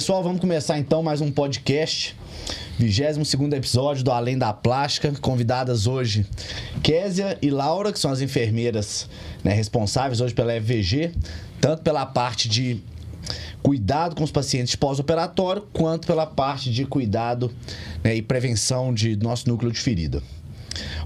Pessoal, vamos começar então mais um podcast. 22 episódio do Além da Plástica. Convidadas hoje Késia e Laura, que são as enfermeiras né, responsáveis hoje pela FVG, tanto pela parte de cuidado com os pacientes pós-operatório, quanto pela parte de cuidado né, e prevenção de nosso núcleo de ferida.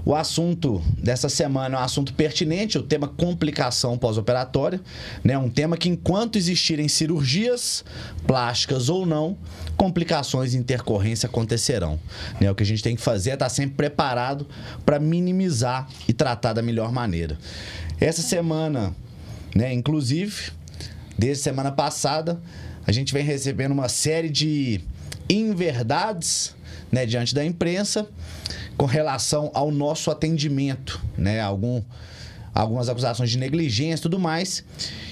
O assunto dessa semana é um assunto pertinente, o tema complicação pós-operatória, né? Um tema que enquanto existirem cirurgias plásticas ou não, complicações e intercorrência acontecerão. Né? O que a gente tem que fazer é estar sempre preparado para minimizar e tratar da melhor maneira. Essa semana, né, inclusive, desde semana passada, a gente vem recebendo uma série de inverdades né, diante da imprensa com relação ao nosso atendimento, né? Algum, algumas acusações de negligência e tudo mais,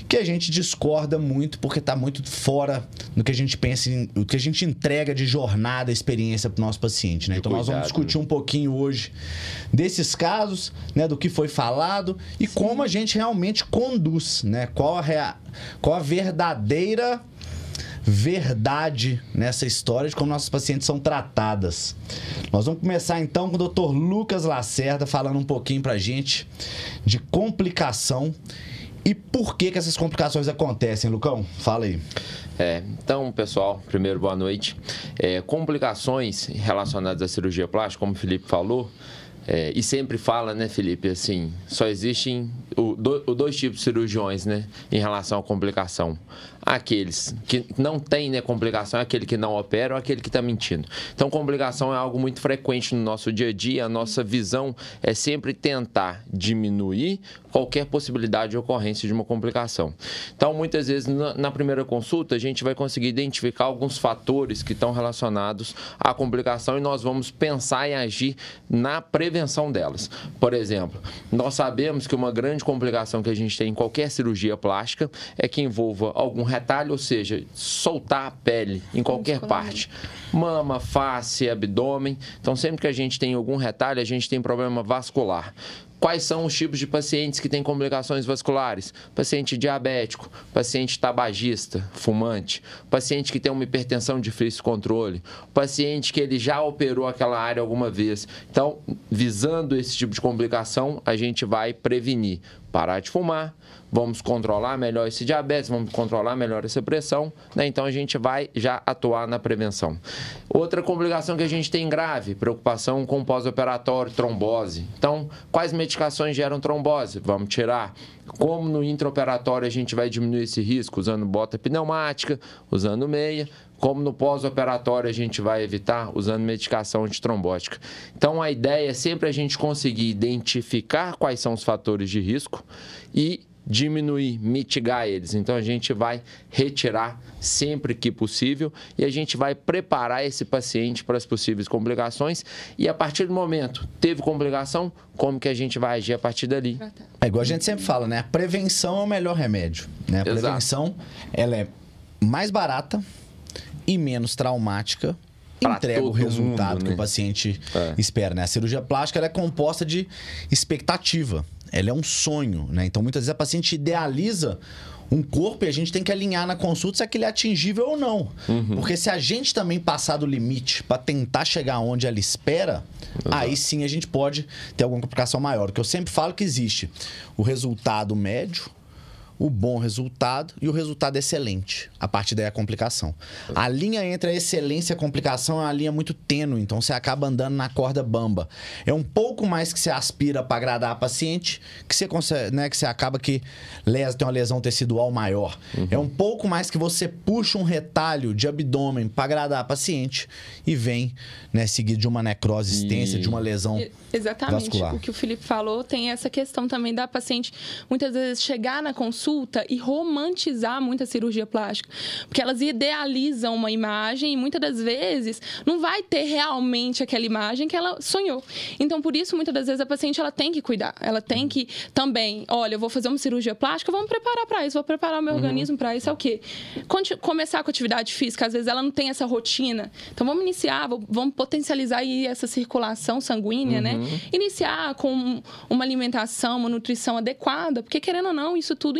que a gente discorda muito porque está muito fora do que a gente pensa, o que a gente entrega de jornada, experiência para o nosso paciente, né? Então cuidado. nós vamos discutir um pouquinho hoje desses casos, né? Do que foi falado e Sim. como a gente realmente conduz, né? Qual a, rea... qual a verdadeira verdade nessa história de como nossas pacientes são tratadas. Nós vamos começar então com o Dr. Lucas Lacerda falando um pouquinho pra gente de complicação e por que que essas complicações acontecem, Lucão? Fala aí. É, então, pessoal, primeiro boa noite. É, complicações relacionadas à cirurgia plástica, como o Felipe falou, é, e sempre fala, né, Felipe, assim, só existem o, do, o dois tipos de cirurgiões, né, em relação à complicação aqueles que não tem né, complicação, é aquele que não opera ou aquele que está mentindo. Então, complicação é algo muito frequente no nosso dia a dia. A nossa visão é sempre tentar diminuir qualquer possibilidade de ocorrência de uma complicação. Então, muitas vezes, na primeira consulta, a gente vai conseguir identificar alguns fatores que estão relacionados à complicação e nós vamos pensar e agir na prevenção delas. Por exemplo, nós sabemos que uma grande complicação que a gente tem em qualquer cirurgia plástica é que envolva algum retalho, ou seja, soltar a pele em qualquer parte. Mama, face, abdômen. Então, sempre que a gente tem algum retalho, a gente tem problema vascular. Quais são os tipos de pacientes que têm complicações vasculares? Paciente diabético, paciente tabagista, fumante, paciente que tem uma hipertensão de difícil controle, paciente que ele já operou aquela área alguma vez. Então, visando esse tipo de complicação, a gente vai prevenir parar de fumar, vamos controlar melhor esse diabetes, vamos controlar melhor essa pressão, né? Então a gente vai já atuar na prevenção. Outra complicação que a gente tem grave, preocupação com pós-operatório, trombose. Então, quais medicações geram trombose? Vamos tirar. Como no intraoperatório a gente vai diminuir esse risco usando bota pneumática, usando meia, como no pós-operatório a gente vai evitar usando medicação antitrombótica. Então a ideia é sempre a gente conseguir identificar quais são os fatores de risco e diminuir, mitigar eles. Então a gente vai retirar sempre que possível e a gente vai preparar esse paciente para as possíveis complicações e a partir do momento teve complicação, como que a gente vai agir a partir dali? É igual a gente sempre fala, né? A prevenção é o melhor remédio, né? A prevenção, Exato. ela é mais barata e menos traumática entrega o resultado mundo, né? que o paciente é. espera, né? A cirurgia plástica é composta de expectativa ela é um sonho, né? Então muitas vezes a paciente idealiza um corpo e a gente tem que alinhar na consulta se aquele é atingível ou não. Uhum. Porque se a gente também passar do limite para tentar chegar onde ela espera, Exato. aí sim a gente pode ter alguma complicação maior. Porque eu sempre falo que existe o resultado médio, o bom resultado e o resultado excelente. A partir daí é a complicação. A linha entre a excelência e a complicação é uma linha muito tênue, então você acaba andando na corda bamba. É um pouco mais que você aspira para agradar a paciente, que você consegue, né, que você acaba que lesa, tem uma lesão tecidual maior. Uhum. É um pouco mais que você puxa um retalho de abdômen para agradar a paciente e vem, né, seguido de uma necrose extensa, e... de uma lesão Exatamente. Vascular. O que o Felipe falou tem essa questão também da paciente muitas vezes chegar na consulta consulta e romantizar muito a cirurgia plástica. Porque elas idealizam uma imagem e muitas das vezes não vai ter realmente aquela imagem que ela sonhou. Então, por isso, muitas das vezes a paciente ela tem que cuidar. Ela tem que também, olha, eu vou fazer uma cirurgia plástica, vamos preparar para isso, vou preparar o meu uhum. organismo para isso. É o quê? Começar com atividade física, às vezes ela não tem essa rotina. Então, vamos iniciar, vamos potencializar aí essa circulação sanguínea, né? uhum. né? Iniciar com uma alimentação, uma nutrição adequada, porque querendo ou não, isso tudo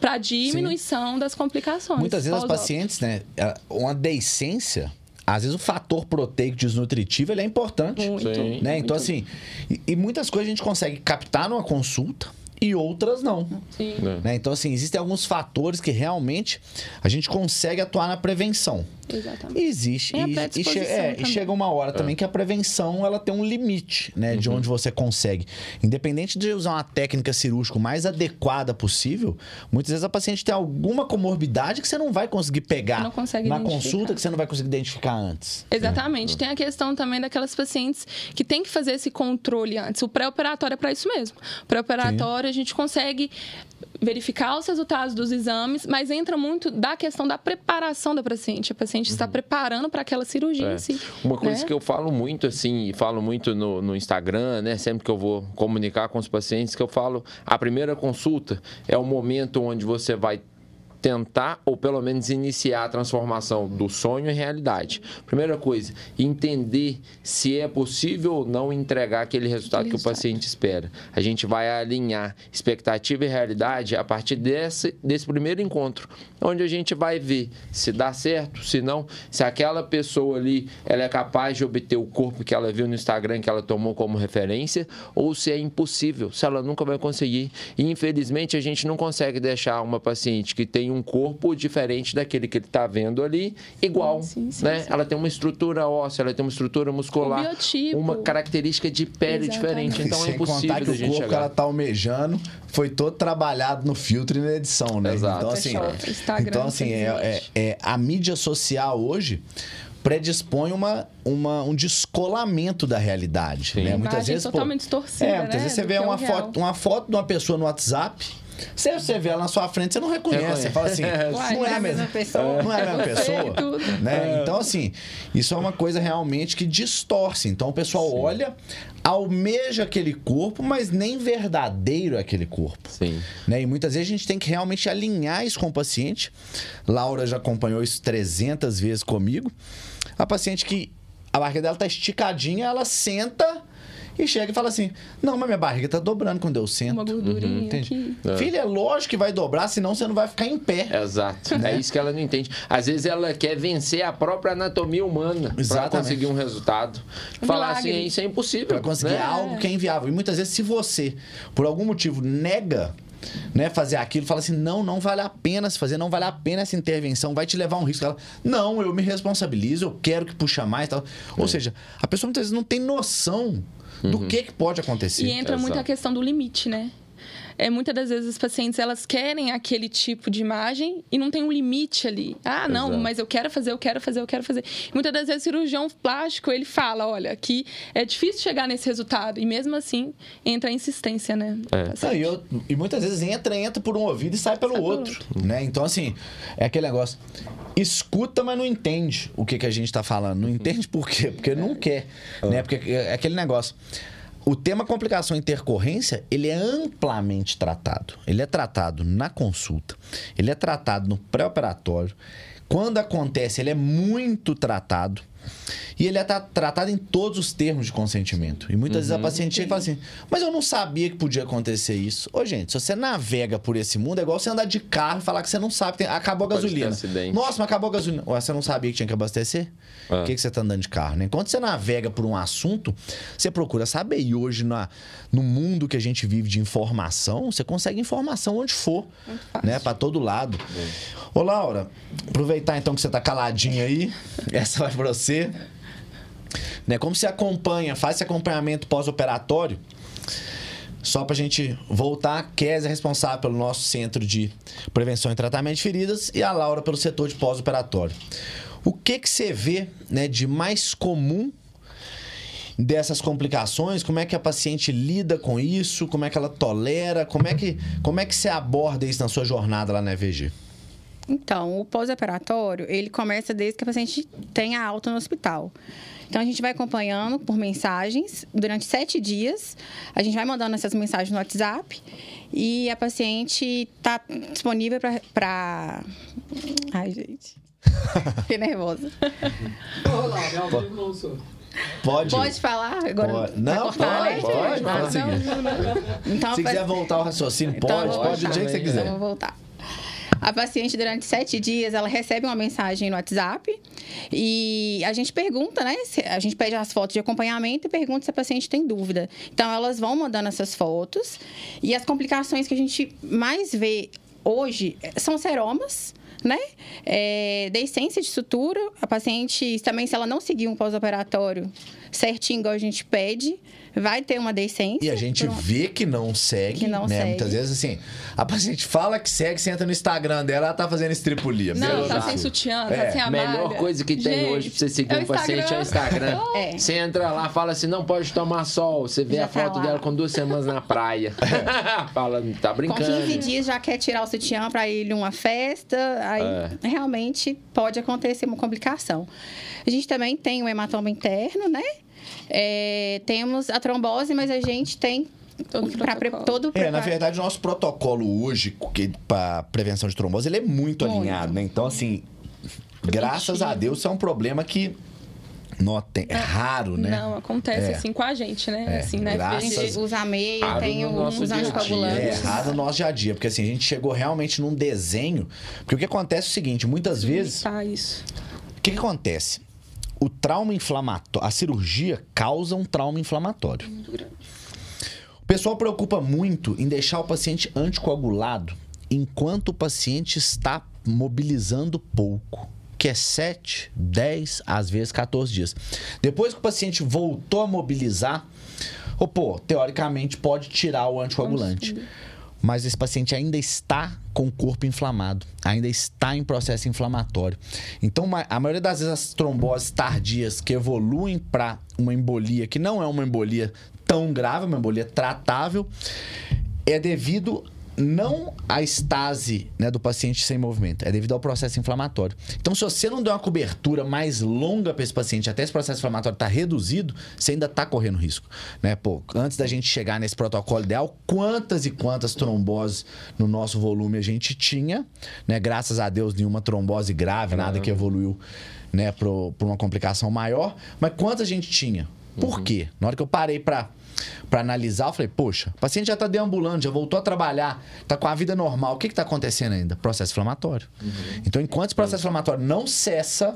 para diminuição Sim. das complicações. Muitas vezes as pacientes, né, uma deiscência às vezes o fator proteico desnutritivo ele é importante. Muito, né? Então, assim, e, e, muitas coisas a gente consegue captar numa consulta e outras não. Sim. É. Né? Então, assim, existem alguns fatores que realmente a gente consegue atuar na prevenção. Exatamente. existe. E, e, che é, e, chega uma hora é. também que a prevenção ela tem um limite, né? Uhum. De onde você consegue. Independente de usar uma técnica cirúrgica mais adequada possível, muitas vezes a paciente tem alguma comorbidade que você não vai conseguir pegar na consulta, que você não vai conseguir identificar antes. Exatamente. É. Tem a questão também daquelas pacientes que tem que fazer esse controle antes. O pré-operatório é para isso mesmo. O pré-operatório a gente consegue verificar os resultados dos exames, mas entra muito da questão da preparação da paciente. A paciente uhum. está preparando para aquela cirurgia é. em si. Uma coisa né? que eu falo muito, assim, e falo muito no, no, Instagram, né? Sempre que eu vou comunicar com os pacientes, que eu falo, a primeira consulta é o momento onde você vai tentar ou pelo menos iniciar a transformação do sonho em realidade. Primeira coisa, entender se é possível ou não entregar aquele resultado que o paciente espera. A gente vai alinhar expectativa e realidade a partir desse, desse primeiro encontro, onde a gente vai ver se dá certo, se não, se aquela pessoa ali ela é capaz de obter o corpo que ela viu no Instagram que ela tomou como referência ou se é impossível, se ela nunca vai conseguir. E infelizmente a gente não consegue deixar uma paciente que tem um corpo diferente daquele que ele está vendo ali, igual. Sim, sim, né? Sim. Ela tem uma estrutura óssea, ela tem uma estrutura muscular, um uma característica de pele Exatamente. diferente. Então Sem é impossível contar que o corpo chegar. que ela está almejando foi todo trabalhado no filtro e na edição, né? Exato. Então, assim, Instagram, então, assim é, é, é, a mídia social hoje predispõe uma, uma, um descolamento da realidade. Né? Muitas vezes, totalmente pô, distorcida, é, muitas né? vezes você vê uma foto, uma foto de uma pessoa no WhatsApp se você vê ela na sua frente, você não reconhece. Você fala assim, não é a mesma pessoa. Não é a mesma pessoa. né? Então, assim, isso é uma coisa realmente que distorce. Então, o pessoal Sim. olha, almeja aquele corpo, mas nem verdadeiro é aquele corpo. Sim. Né? E muitas vezes a gente tem que realmente alinhar isso com o paciente. Laura já acompanhou isso 300 vezes comigo. A paciente que a barriga dela tá esticadinha, ela senta e chega e fala assim: Não, mas minha barriga tá dobrando quando eu sento. Uma gordurinha uhum, aqui. É. Filha, é lógico que vai dobrar, senão você não vai ficar em pé. Exato. É isso que ela não entende. Às vezes ela quer vencer a própria anatomia humana para conseguir um resultado. Um Falar assim, isso é impossível. Para conseguir né? algo que é inviável. E muitas vezes, se você, por algum motivo, nega né, fazer aquilo, fala assim: não, não vale a pena se fazer, não vale a pena essa intervenção, vai te levar a um risco. Ela, não, eu me responsabilizo, eu quero que puxa mais. Tal. Ou é. seja, a pessoa muitas vezes não tem noção do uhum. que, que pode acontecer. E entra Exato. muito a questão do limite, né? É, muitas das vezes as pacientes elas querem aquele tipo de imagem e não tem um limite ali. Ah, não, Exato. mas eu quero fazer, eu quero fazer, eu quero fazer. Muitas das vezes o cirurgião plástico ele fala, olha, aqui é difícil chegar nesse resultado e mesmo assim entra a insistência, né? É. Não, e, eu, e, muitas vezes entra, entra por um ouvido e sai pelo sai outro, outro, né? Então assim é aquele negócio. Escuta, mas não entende o que, que a gente está falando. Não entende por quê? Porque não quer, né? Porque é aquele negócio o tema complicação e intercorrência, ele é amplamente tratado. Ele é tratado na consulta, ele é tratado no pré-operatório. Quando acontece, ele é muito tratado. E ele é tratado em todos os termos de consentimento. E muitas uhum, vezes a uhum. paciente chega e fala assim: Mas eu não sabia que podia acontecer isso. Ô, gente, se você navega por esse mundo, é igual você andar de carro e falar que você não sabe, tem... acabou a gasolina. Nossa, mas acabou a gasolina. Ué, você não sabia que tinha que abastecer? Por ah. que, que você está andando de carro? Né? Enquanto você navega por um assunto, você procura saber. E hoje, na, no mundo que a gente vive de informação, você consegue informação onde for, né? Para todo lado. Ô, Laura, aproveitar então que você está caladinha aí. Essa vai para você. Né? Como se acompanha, faz esse acompanhamento pós-operatório. Só para a gente voltar, Kézia é responsável pelo nosso centro de prevenção e tratamento de feridas e a Laura pelo setor de pós-operatório. O que que você vê né, de mais comum dessas complicações? Como é que a paciente lida com isso? Como é que ela tolera? Como é que, como é que você aborda isso na sua jornada lá na EVG? Então, o pós-operatório, ele começa desde que a paciente tenha alta no hospital. Então, a gente vai acompanhando por mensagens durante sete dias. A gente vai mandando essas mensagens no WhatsApp e a paciente está disponível para. Ai, gente. Fiquei nervosa. Olá. Pode. Pode falar? Agora Pode. Não, cortar, né? pode, pode, Não, pode não, não. Então, Se quiser voltar ao raciocínio, Então, pode, eu vou pode do jeito que você né? quiser. Então, vou voltar. A paciente, durante sete dias, ela recebe uma mensagem no WhatsApp e a gente pergunta, né? A gente pede as fotos de acompanhamento e pergunta se a paciente tem dúvida. Então, elas vão mandando essas fotos e as complicações que a gente mais vê hoje são seromas, né? É, deiscência de sutura. A paciente, também, se ela não seguir um pós-operatório certinho, igual a gente pede, vai ter uma deiscência. E a gente Pronto. vê que não segue, Que não né? segue. Muitas vezes, assim, a paciente fala que segue, você entra no Instagram dela, ela tá fazendo estripulia. Não, tá sem sutiã, tá É, sem A a melhor coisa que tem Gente, hoje pra você seguir é o um paciente é o Instagram. É. Você entra lá, fala assim, não pode tomar sol. Você vê Já a tá foto lá. dela com duas semanas na praia. fala, tá Com brincando. 15 dias já quer tirar o sutiã para ir numa festa, aí É. realmente pode acontecer uma complicação. A gente também tem o hematoma interno, né? É, temos a trombose, mas a gente tem Todo protocolo. todo É, na verdade, o nosso protocolo hoje para prevenção de trombose, ele é muito, Muito. alinhado, né? Então, assim, graças a Deus, isso é um problema que não tem, é raro, né? Não, acontece É. assim com a gente, né? É, assim, né? graças- A gente usa a meia, Raro tem no nosso uns dia a dia. É anticoagulantes. errado no nosso dia a dia, porque assim, a gente chegou realmente num desenho. Porque o que acontece é o seguinte: muitas vezes, Tá, isso. o que, que acontece? O trauma inflamatório, a cirurgia causa um trauma inflamatório. O pessoal preocupa muito em deixar o paciente anticoagulado enquanto o paciente está mobilizando pouco, que é 7, 10, às vezes 14 dias. Depois que o paciente voltou a mobilizar, ou, pô, teoricamente pode tirar o anticoagulante. Mas esse paciente ainda está com o corpo inflamado, ainda está em processo inflamatório. Então, a maioria das vezes, as tromboses tardias que evoluem para uma embolia, que não é uma embolia tão grave, uma embolia tratável, é devido não à estase né, do paciente sem movimento, é devido ao processo inflamatório. Então, se você não der uma cobertura mais longa para esse paciente, até esse processo inflamatório estar reduzido, você ainda está correndo risco. Né? Pô, antes da gente chegar nesse protocolo ideal, quantas e quantas tromboses no nosso volume a gente tinha, né? Graças a Deus, nenhuma trombose grave, nada que evoluiu né, para uma complicação maior. Mas quantas a gente tinha? Por quê? Na hora que eu parei para para analisar, eu falei, poxa, o paciente já está deambulando, já voltou a trabalhar, está com a vida normal. O que está acontecendo ainda? Processo inflamatório. Então, enquanto esse processo inflamatório não cessa,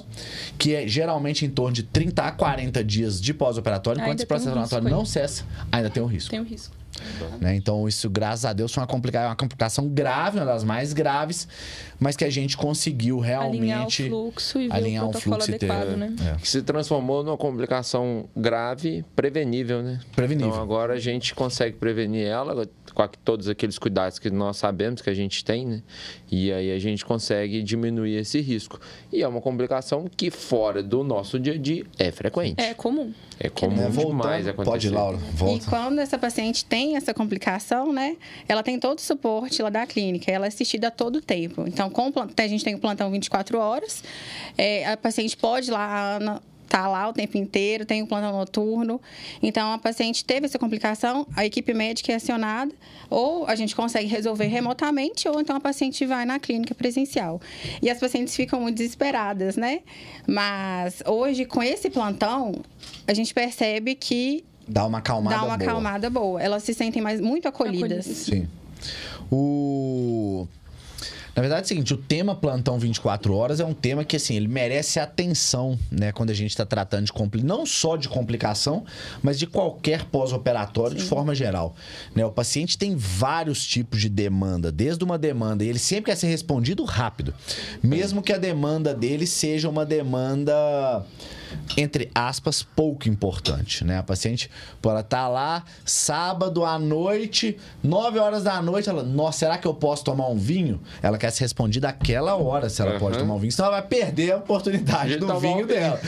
que é geralmente em torno de 30 a 40 dias de pós-operatório, enquanto esse processo um inflamatório não cessa, ainda tem um risco. Tem o risco. Né? Então, isso, graças a Deus, foi uma, complica uma complicação grave, uma das mais graves, mas que a gente conseguiu realmente alinhar o fluxo e ver alinhar o um protocolo fluxo e ter- adequado, né? é. Que se transformou numa complicação grave, prevenível, né? Prevenível. Então agora a gente consegue prevenir ela com a- todos aqueles cuidados que nós sabemos que a gente tem, né? E aí a gente consegue diminuir esse risco. E é uma complicação que fora do nosso dia a dia é frequente. É comum. É comum Né? demais Voltando, acontecer. pode ir, Laura, E volta. quando essa paciente tem essa complicação, né? Ela tem todo o suporte lá da clínica, ela é assistida a todo tempo. Então, com a gente tem o plantão 24 horas, é, a paciente pode ir lá na- tá lá o tempo inteiro, tem o plantão noturno. Então, a paciente teve essa complicação, a equipe médica é acionada, ou a gente consegue resolver remotamente, ou então a paciente vai na clínica presencial. E as pacientes ficam muito desesperadas, né? Mas hoje, com esse plantão, a gente percebe que Dá uma acalmada dá uma boa. acalmada boa. Elas se sentem mais muito acolhidas. Acolhidas. Sim. O... Na verdade é o seguinte, o tema plantão 24 horas é um tema que, assim, ele merece atenção, né? Quando a gente está tratando de compli... não só de complicação, mas de qualquer pós-operatório de forma geral. Né? O paciente tem vários tipos de demanda, desde uma demanda, e ele sempre quer ser respondido rápido. Mesmo que a demanda dele seja uma demanda entre aspas, pouco importante, né? A paciente, pô, ela tá lá sábado à noite, 9 horas da noite, ela, nossa, será que eu posso tomar um vinho? Ela quer ser respondida aquela hora se ela Aham. pode tomar um vinho, senão ela vai perder a oportunidade De do vinho um vinho. dela,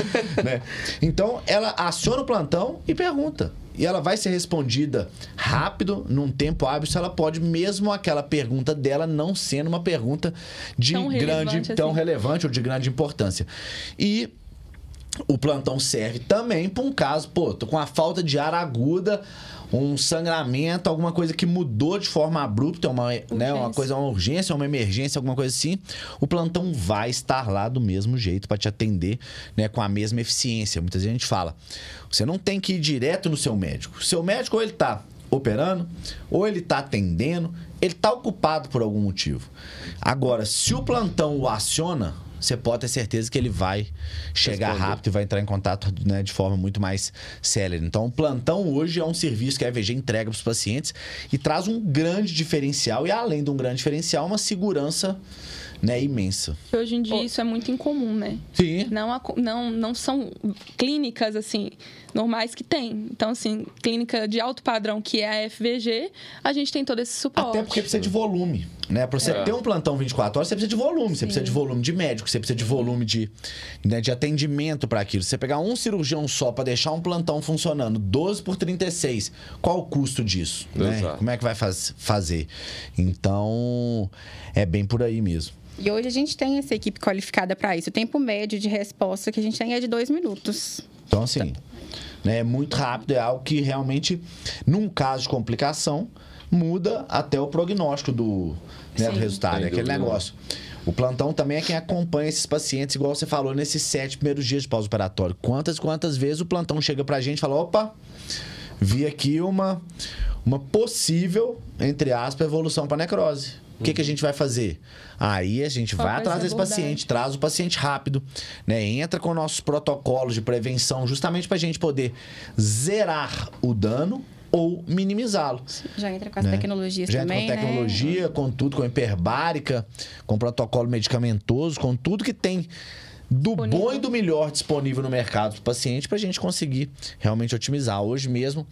né? Então, ela aciona o plantão e pergunta. E ela vai ser respondida rápido, num tempo hábil, se ela pode, mesmo aquela pergunta dela não sendo uma pergunta de Tão grande, relevante tão assim. relevante ou de grande importância. E o plantão serve também para um caso, pô, tô com a falta de ar aguda, um sangramento, alguma coisa que mudou de forma abrupta, uma, né, uma coisa, uma urgência, uma emergência, alguma coisa assim. O plantão vai estar lá do mesmo jeito para te atender, né, com a mesma eficiência. Muitas vezes a gente fala, você não tem que ir direto no seu médico. Seu médico ou ele tá operando, ou ele tá atendendo, ele tá ocupado por algum motivo. Agora, se o plantão o aciona, você pode ter certeza que ele vai chegar Responder. rápido e vai entrar em contato né, de forma muito mais célere. Então, o plantão hoje é um serviço que a EVG entrega para os pacientes e traz um grande diferencial e, além de um grande diferencial, uma segurança né, imensa. Hoje em dia isso é muito incomum, né? Sim. Não, não, não são clínicas, assim, normais que tem. Então, assim, clínica de alto padrão, que é a FVG, a gente tem todo esse suporte. Até porque precisa de volume, né? Para você É. ter um plantão 24 horas, você precisa de volume. Você precisa de volume de médico, você precisa de volume de, né, de atendimento para aquilo. Se você pegar um cirurgião só para deixar um plantão funcionando, 12 por 36, qual o custo disso? né? Como é que vai faz- fazer? Então, é bem por aí mesmo. E hoje a gente tem essa equipe qualificada para isso. O tempo médio de resposta que a gente tem é de dois minutos. Então, assim, né, é muito rápido, é algo que realmente, num caso de complicação, muda até o prognóstico do, né, do resultado. É aquele negócio. O plantão também é quem acompanha esses pacientes, igual você falou, nesses sete primeiros dias de pós-operatório. Quantas, quantas vezes o plantão chega pra gente e fala: opa, vi aqui uma, uma possível, entre aspas, evolução para necrose. O que, que a gente vai fazer? Aí a gente Qual vai atrás desse abordagem? paciente, traz o paciente rápido, né? Entra com nossos protocolos de prevenção, justamente para a gente poder zerar o dano ou minimizá-lo. Já entra com as né? tecnologias Já também, entra com né? tecnologia, com tudo, com hiperbárica, com protocolo medicamentoso, com tudo que tem do bom Disponível. e do melhor disponível no mercado para o paciente para a gente conseguir realmente otimizar. Hoje mesmo,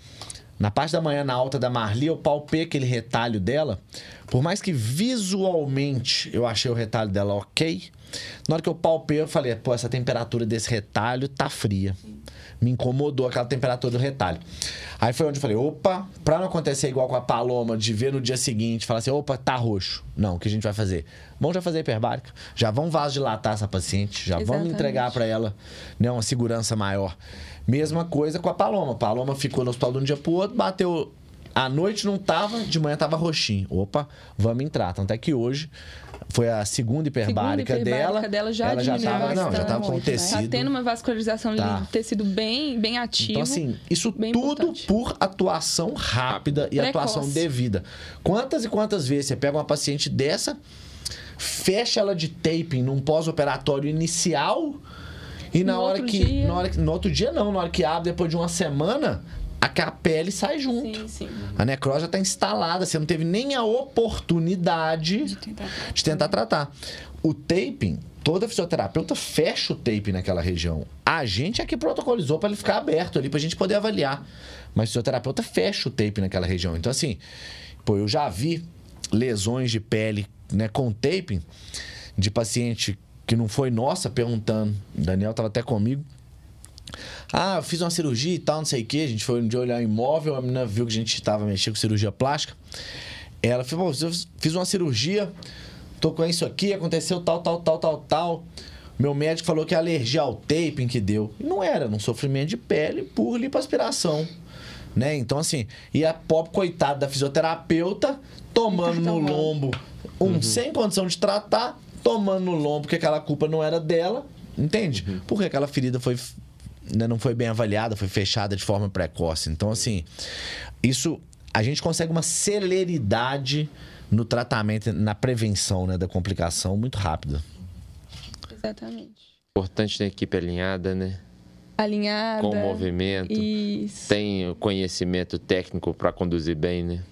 na parte da manhã, na alta da Marli, eu palpei aquele retalho dela. Por mais que visualmente eu achei o retalho dela ok, na hora que eu palpei, eu falei, pô, essa temperatura desse retalho tá fria. Me incomodou aquela temperatura do retalho. Aí foi onde eu falei, opa, pra não acontecer igual com a Paloma, de ver no dia seguinte, falar assim, opa, tá roxo. Não, o que a gente vai fazer? Vamos já fazer hiperbárica. Já vamos vasodilatar essa paciente, já vamos Exatamente. entregar pra ela né, uma segurança maior. Mesma coisa com a Paloma. A Paloma ficou no hospital de um dia pro outro, bateu. À noite não tava, de manhã tava roxinho. Opa, vamos entrar. Tanto é que hoje foi a segunda hiperbárica, Segunda hiperbárica dela. dela já ela já tava, não, já tava com bastante, né? tecido. Tá tendo uma vascularização Tá. do tecido bem, bem ativo. Então, assim, isso tudo importante. por atuação rápida e Precoce. atuação devida. Quantas e quantas vezes você pega uma paciente dessa, fecha ela de taping num pós-operatório inicial e na No hora outro que. dia- Na hora. No outro dia não, na hora que abre depois de uma semana, a pele sai junto. Sim, sim. A necrose já está instalada, você não teve nem a oportunidade De tentar- de tentar tratar. O taping, toda fisioterapeuta fecha o tape naquela região. A gente é que protocolizou para ele ficar aberto ali, para a gente poder avaliar. Mas o fisioterapeuta fecha o tape naquela região. Então, assim, pô, eu já vi lesões de pele né, com taping de paciente que não foi nossa perguntando. O Daniel estava até comigo. Ah, eu fiz uma cirurgia e tal, não sei o que. A gente foi um dia olhar imóvel, a menina viu que a gente estava mexendo com cirurgia plástica. Ela falou, pô, eu fiz uma cirurgia, tô com isso aqui, aconteceu tal, tal, tal, tal, tal. Meu médico falou que é alergia ao taping que deu. E não era, era um sofrimento de pele por lipoaspiração. Né? Então, assim, e a pobre coitada da fisioterapeuta tomando no lombo, um sem condição de tratar, tomando no lombo, porque aquela culpa não era dela, entende? Porque aquela ferida foi né, não foi bem avaliada, foi fechada de forma precoce. Então, assim, isso a gente consegue uma celeridade no tratamento, na prevenção né, da complicação muito rápida. Exatamente. Importante ter a equipe alinhada, né? Alinhada. Com o movimento. Isso. Tem o conhecimento técnico para conduzir bem, né?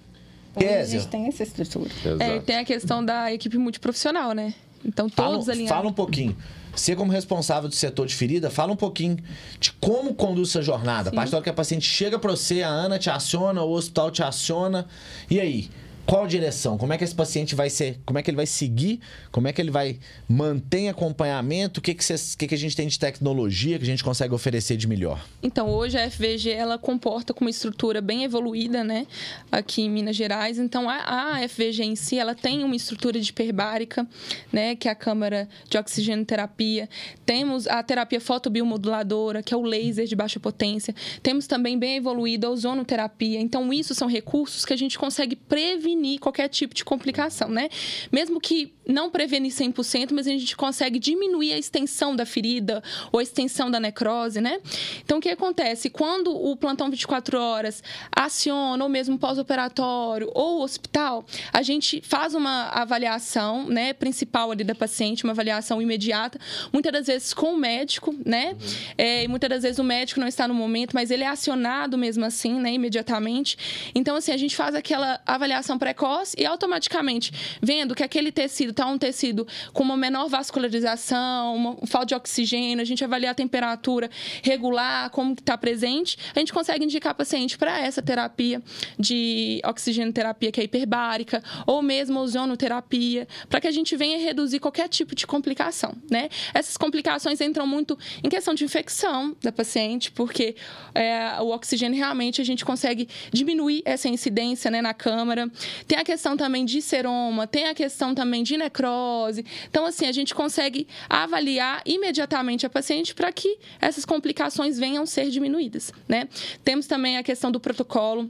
Hoje a gente tem essa estrutura. Exato. É, tem a questão da equipe multiprofissional, né? Então, Fala, todos alinhados. fala um pouquinho. Você, como responsável do setor de ferida, fala um pouquinho de como conduz essa jornada. A partir da hora que a paciente chega para você, a Ana te aciona, o hospital te aciona. E aí? Qual direção? Como é que esse paciente vai ser? Como é que ele vai seguir? Como é que ele vai manter acompanhamento? O que, que, cês, que, que a gente tem de tecnologia que a gente consegue oferecer de melhor? Então, hoje a FVG ela comporta com uma estrutura bem evoluída, né? Aqui em Minas Gerais. Então, a, a FVG em si, ela tem uma estrutura de hiperbárica, né? Que é a câmara de oxigenoterapia. Temos a terapia fotobiomoduladora, que é o laser de baixa potência. Temos também bem evoluída a ozonoterapia. Então, isso são recursos que a gente consegue prevenir qualquer tipo de complicação, né? Mesmo que não prevenir 100%, mas a gente consegue diminuir a extensão da ferida ou a extensão da necrose, né? Então, o que acontece? Quando o plantão 24 horas aciona, ou mesmo pós-operatório, ou hospital, a gente faz uma avaliação, né, principal ali da paciente, uma avaliação imediata, muitas das vezes com o médico, né? Uhum. É, e muitas das vezes o médico não está no momento, mas ele é acionado mesmo assim, né, imediatamente. Então, assim, a gente faz aquela avaliação precoce e automaticamente, vendo que aquele tecido está um tecido com uma menor vascularização, uma falta de oxigênio, a gente avalia a temperatura regular, como está presente, a gente consegue indicar paciente para essa terapia de oxigenoterapia que é hiperbárica, ou mesmo ozonoterapia, para que a gente venha reduzir qualquer tipo de complicação, né? Essas complicações entram muito em questão de infecção da paciente, porque é, o oxigênio realmente a gente consegue diminuir essa incidência né, na câmara. Tem a questão também de seroma, tem a questão também de necrose. Então, assim, a gente consegue avaliar imediatamente a paciente para que essas complicações venham ser diminuídas, né? Temos também a questão do protocolo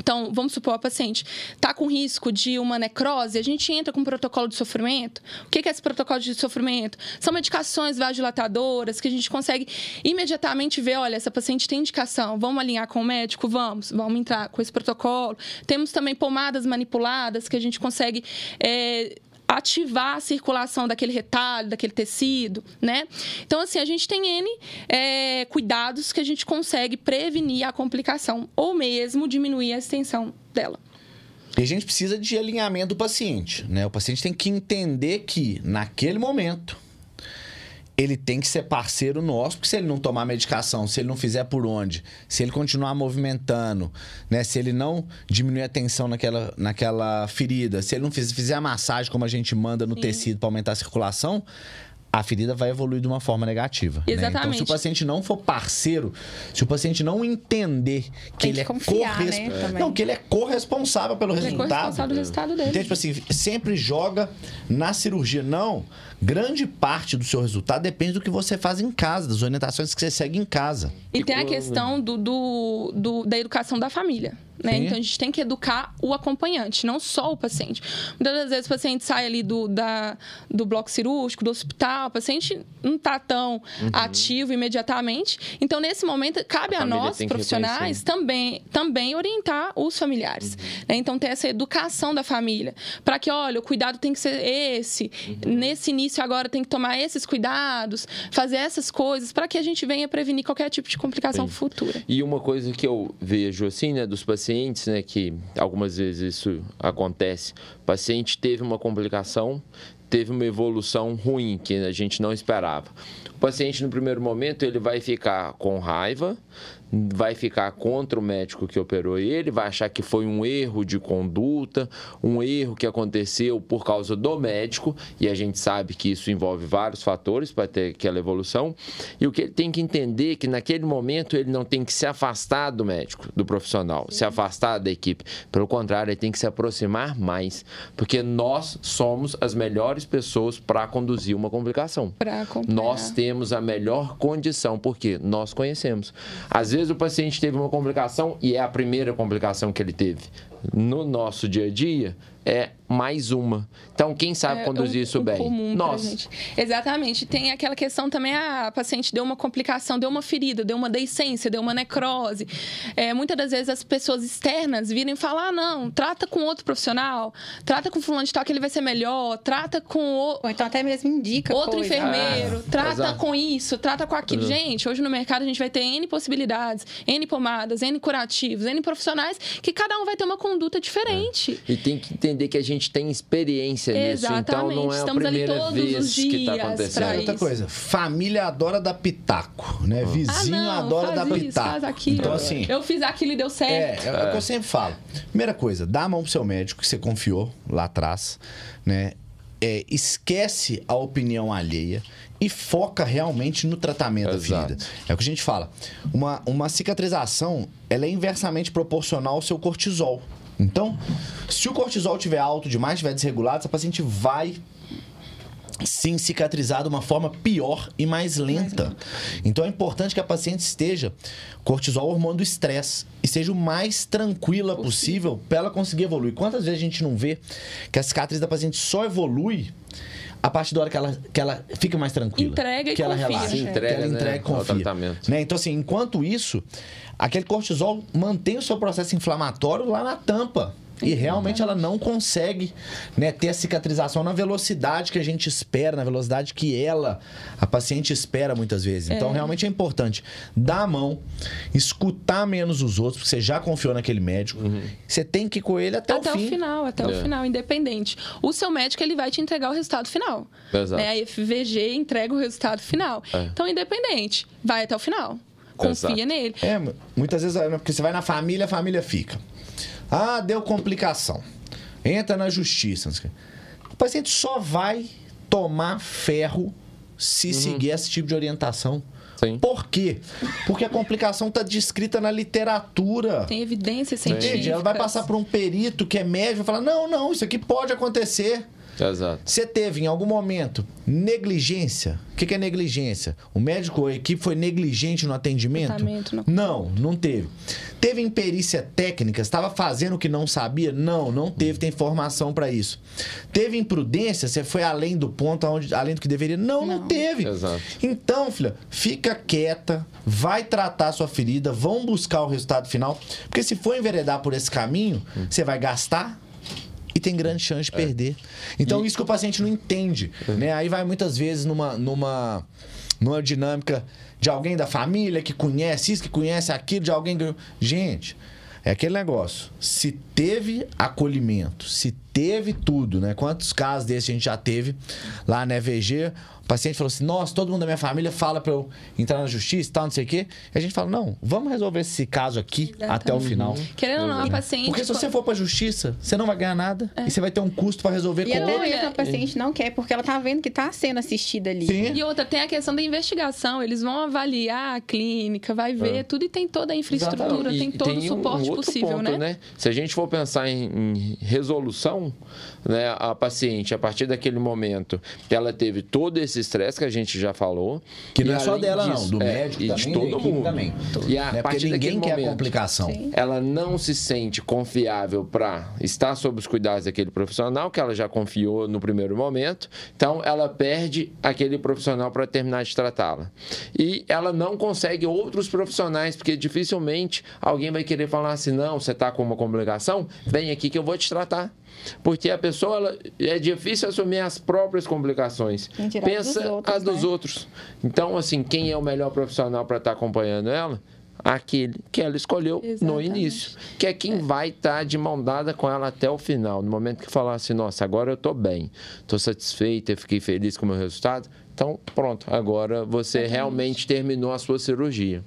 então, vamos supor, a paciente está com risco de uma necrose, a gente entra com um protocolo de sofrimento. O que é esse protocolo de sofrimento? São medicações vasodilatadoras que a gente consegue imediatamente ver, olha, essa paciente tem indicação, vamos alinhar com o médico? Vamos, vamos entrar com esse protocolo. Temos também pomadas manipuladas que a gente consegue... É, ativar a circulação daquele retalho, daquele tecido, né? Então, assim, a gente tem N é, cuidados que a gente consegue prevenir a complicação ou mesmo diminuir a extensão dela. E a gente precisa de alinhamento do paciente, né? O paciente tem que entender que, naquele momento, ele tem que ser parceiro nosso, porque se ele não tomar medicação, se ele não fizer por onde, se ele continuar movimentando, né? Se ele não diminuir a tensão naquela, naquela ferida, se ele não fizer, a massagem como a gente manda no Sim. tecido para aumentar a circulação, a ferida vai evoluir de uma forma negativa. Exatamente. Né? Então, se o paciente não for parceiro, se o paciente não entender que Tem ele que é corresponsável. Né, não, que ele é corresponsável pelo ele é resultado. É corresponsável do resultado dele. Então, tipo assim, sempre joga na cirurgia. Não. Grande parte do seu resultado depende do que você faz em casa, das orientações que você segue em casa. E, tem a questão do, do, do, da educação da família. Né? Então a gente tem que educar o acompanhante, não só o paciente. Muitas das vezes o paciente sai ali do, da, do bloco cirúrgico, do hospital, o paciente não está tão uhum. ativo imediatamente. Então, nesse momento, cabe a, a nós, profissionais, também, também orientar os familiares. Uhum. Né? Então, ter essa educação da família. Para que, olha, o cuidado tem que ser esse. Uhum. Nesse início agora tem que tomar esses cuidados, fazer essas coisas, para que a gente venha prevenir qualquer tipo de complicação Sim. futura. E uma coisa que eu vejo assim, né, dos pacientes pacientes, né, que algumas vezes isso acontece, o paciente teve uma complicação, teve uma evolução ruim que a gente não esperava. O paciente no primeiro momento ele vai ficar com raiva, vai ficar contra o médico que operou ele, vai achar que foi um erro de conduta, um erro que aconteceu por causa do médico, e a gente sabe que isso envolve vários fatores para ter aquela evolução. E o que ele tem que entender é que naquele momento ele não tem que se afastar do médico, do profissional, se afastar da equipe. Pelo contrário, ele tem que se aproximar mais, porque nós somos as melhores pessoas para conduzir uma complicação. Nós temos a melhor condição, porque nós conhecemos. Às vezes vezes o paciente teve uma complicação e é a primeira complicação que ele teve. No nosso dia a dia, é mais uma. Então, quem sabe é, conduzir um, isso um bem? Nós. Exatamente. Tem aquela questão também, ah, a paciente deu uma complicação, deu uma ferida, deu uma deiscência, deu uma necrose. É, muitas das vezes as pessoas externas viram e falam, ah, não, trata com outro profissional, trata com fulano de tal que ele vai ser melhor, trata com... O... Ou então até mesmo indica Outro coisa. enfermeiro, ah, trata exato. com isso, trata com aquilo. Exato. Gente, hoje no mercado a gente vai ter N possibilidades, N pomadas, N curativos, N profissionais, que cada um vai ter uma conduta diferente. E tem que entender que a gente tem experiência nisso, então não é a Estamos ali primeira todos vez os que está acontecendo. Outra coisa, família adora dar pitaco, né? Vizinho ah, não, adora faz dar isso, pitaco. Faz aquilo. Então, assim, Eu fiz aquilo e deu é, certo. é, o que eu sempre falo. Primeira coisa, dá a mão pro seu médico que você confiou lá atrás, né? É, esquece a opinião alheia e foca realmente no tratamento Exato. da ferida. É o que a gente fala. Uma, uma cicatrização, ela é inversamente proporcional ao seu cortisol. Então, se o cortisol estiver alto demais, estiver desregulado, essa paciente vai sim cicatrizar de uma forma pior e mais lenta. Então é importante que a paciente esteja cortisol, hormônio do estresse, e seja o mais tranquila possível para ela conseguir evoluir. Quantas vezes a gente não vê que a cicatriz da paciente só evolui a partir da hora que ela, que ela fica mais tranquila. Entrega e que ela confia. relaxa. Entrega, que ela né, entrega e ao confia. tratamento. Né? Então, assim, enquanto isso, aquele cortisol mantém o seu processo inflamatório lá na tampa. E realmente ela não consegue né, ter a cicatrização na velocidade que a gente espera, na velocidade que ela, a paciente espera muitas vezes. Então, É. realmente é importante dar a mão, escutar menos os outros, porque você já confiou naquele médico. Você tem que ir com ele até, Até o o, fim. final, até É. o final, independente. O seu médico ele vai te entregar o resultado final. Exato. Né? A FVG entrega o resultado final. É. Então, independente, vai até o final. Confia Exato. nele. É, muitas vezes, é, porque você vai na família, a família fica. Ah, deu complicação. Entra na justiça. o paciente só vai tomar ferro se seguir esse tipo de orientação. Sim. Por quê? Porque a complicação está descrita na literatura. Tem evidência científica. Entende? Ela vai passar por um perito que é médico e falar: não, não, isso aqui pode acontecer. Exato. Você teve em algum momento negligência? O que que é negligência? O médico ou a equipe foi negligente no atendimento? Não. Não, não teve. Teve imperícia técnica? Estava fazendo o que não sabia? Não, não teve, tem informação para isso. Teve imprudência? Você foi além do ponto, aonde, além do que deveria? Não, não, Não. teve. Exato. Então, filha, fica quieta, vai tratar a sua ferida, vão buscar o resultado final. Porque se for enveredar por esse caminho, você vai gastar e tem grande chance de perder. Então, isso que o paciente não entende. Né? Aí vai muitas vezes numa, numa, numa dinâmica de alguém da família que conhece isso, que conhece aquilo, de alguém que. Gente. É aquele negócio. Se teve acolhimento, se teve tudo, né? Quantos casos desses a gente já teve lá na EVG? O paciente falou assim: Nossa, todo mundo da minha família fala pra eu entrar na justiça e tal, não sei o quê. E a gente fala: Não, vamos resolver esse caso aqui até o final. Querendo ou não, a paciente. Porque se você for pra justiça, você não vai ganhar nada e você vai ter um custo pra resolver E com até outro. mesmo a paciente não quer, porque ela tá vendo que tá sendo assistida ali. Sim. E outra, tem a questão da investigação. Eles vão avaliar a clínica, vai ver É. tudo e tem toda a infraestrutura, tem todo o um- suporte um outro possível, ponto, né? Se a gente for pensar em, em resolução, né, a paciente, a partir daquele momento, ela teve todo esse estresse que a gente já falou. Que não e é só dela, não, do é, médico e também, de todo mundo. também. E a Né? Porque partir ninguém quer momento, complicação. Sim. ela não se sente confiável para estar sob os cuidados daquele profissional que ela já confiou no primeiro momento. Então, ela perde aquele profissional para terminar de tratá-la. E ela não consegue outros profissionais, porque dificilmente alguém vai querer falar assim: não, você está com uma complicação, vem aqui que eu vou te tratar. Porque a pessoa ela, é difícil assumir as próprias complicações. Pensa dos outros, as dos né? outros. Então, assim, quem é o melhor profissional para estar acompanhando ela? Aquele que ela escolheu no Exatamente. início. Que é quem vai estar de mão dada com ela até o final. No momento que falar assim, nossa, agora eu estou bem, estou satisfeita, eu fiquei feliz com o meu resultado. Então, pronto, agora você realmente terminou a sua cirurgia.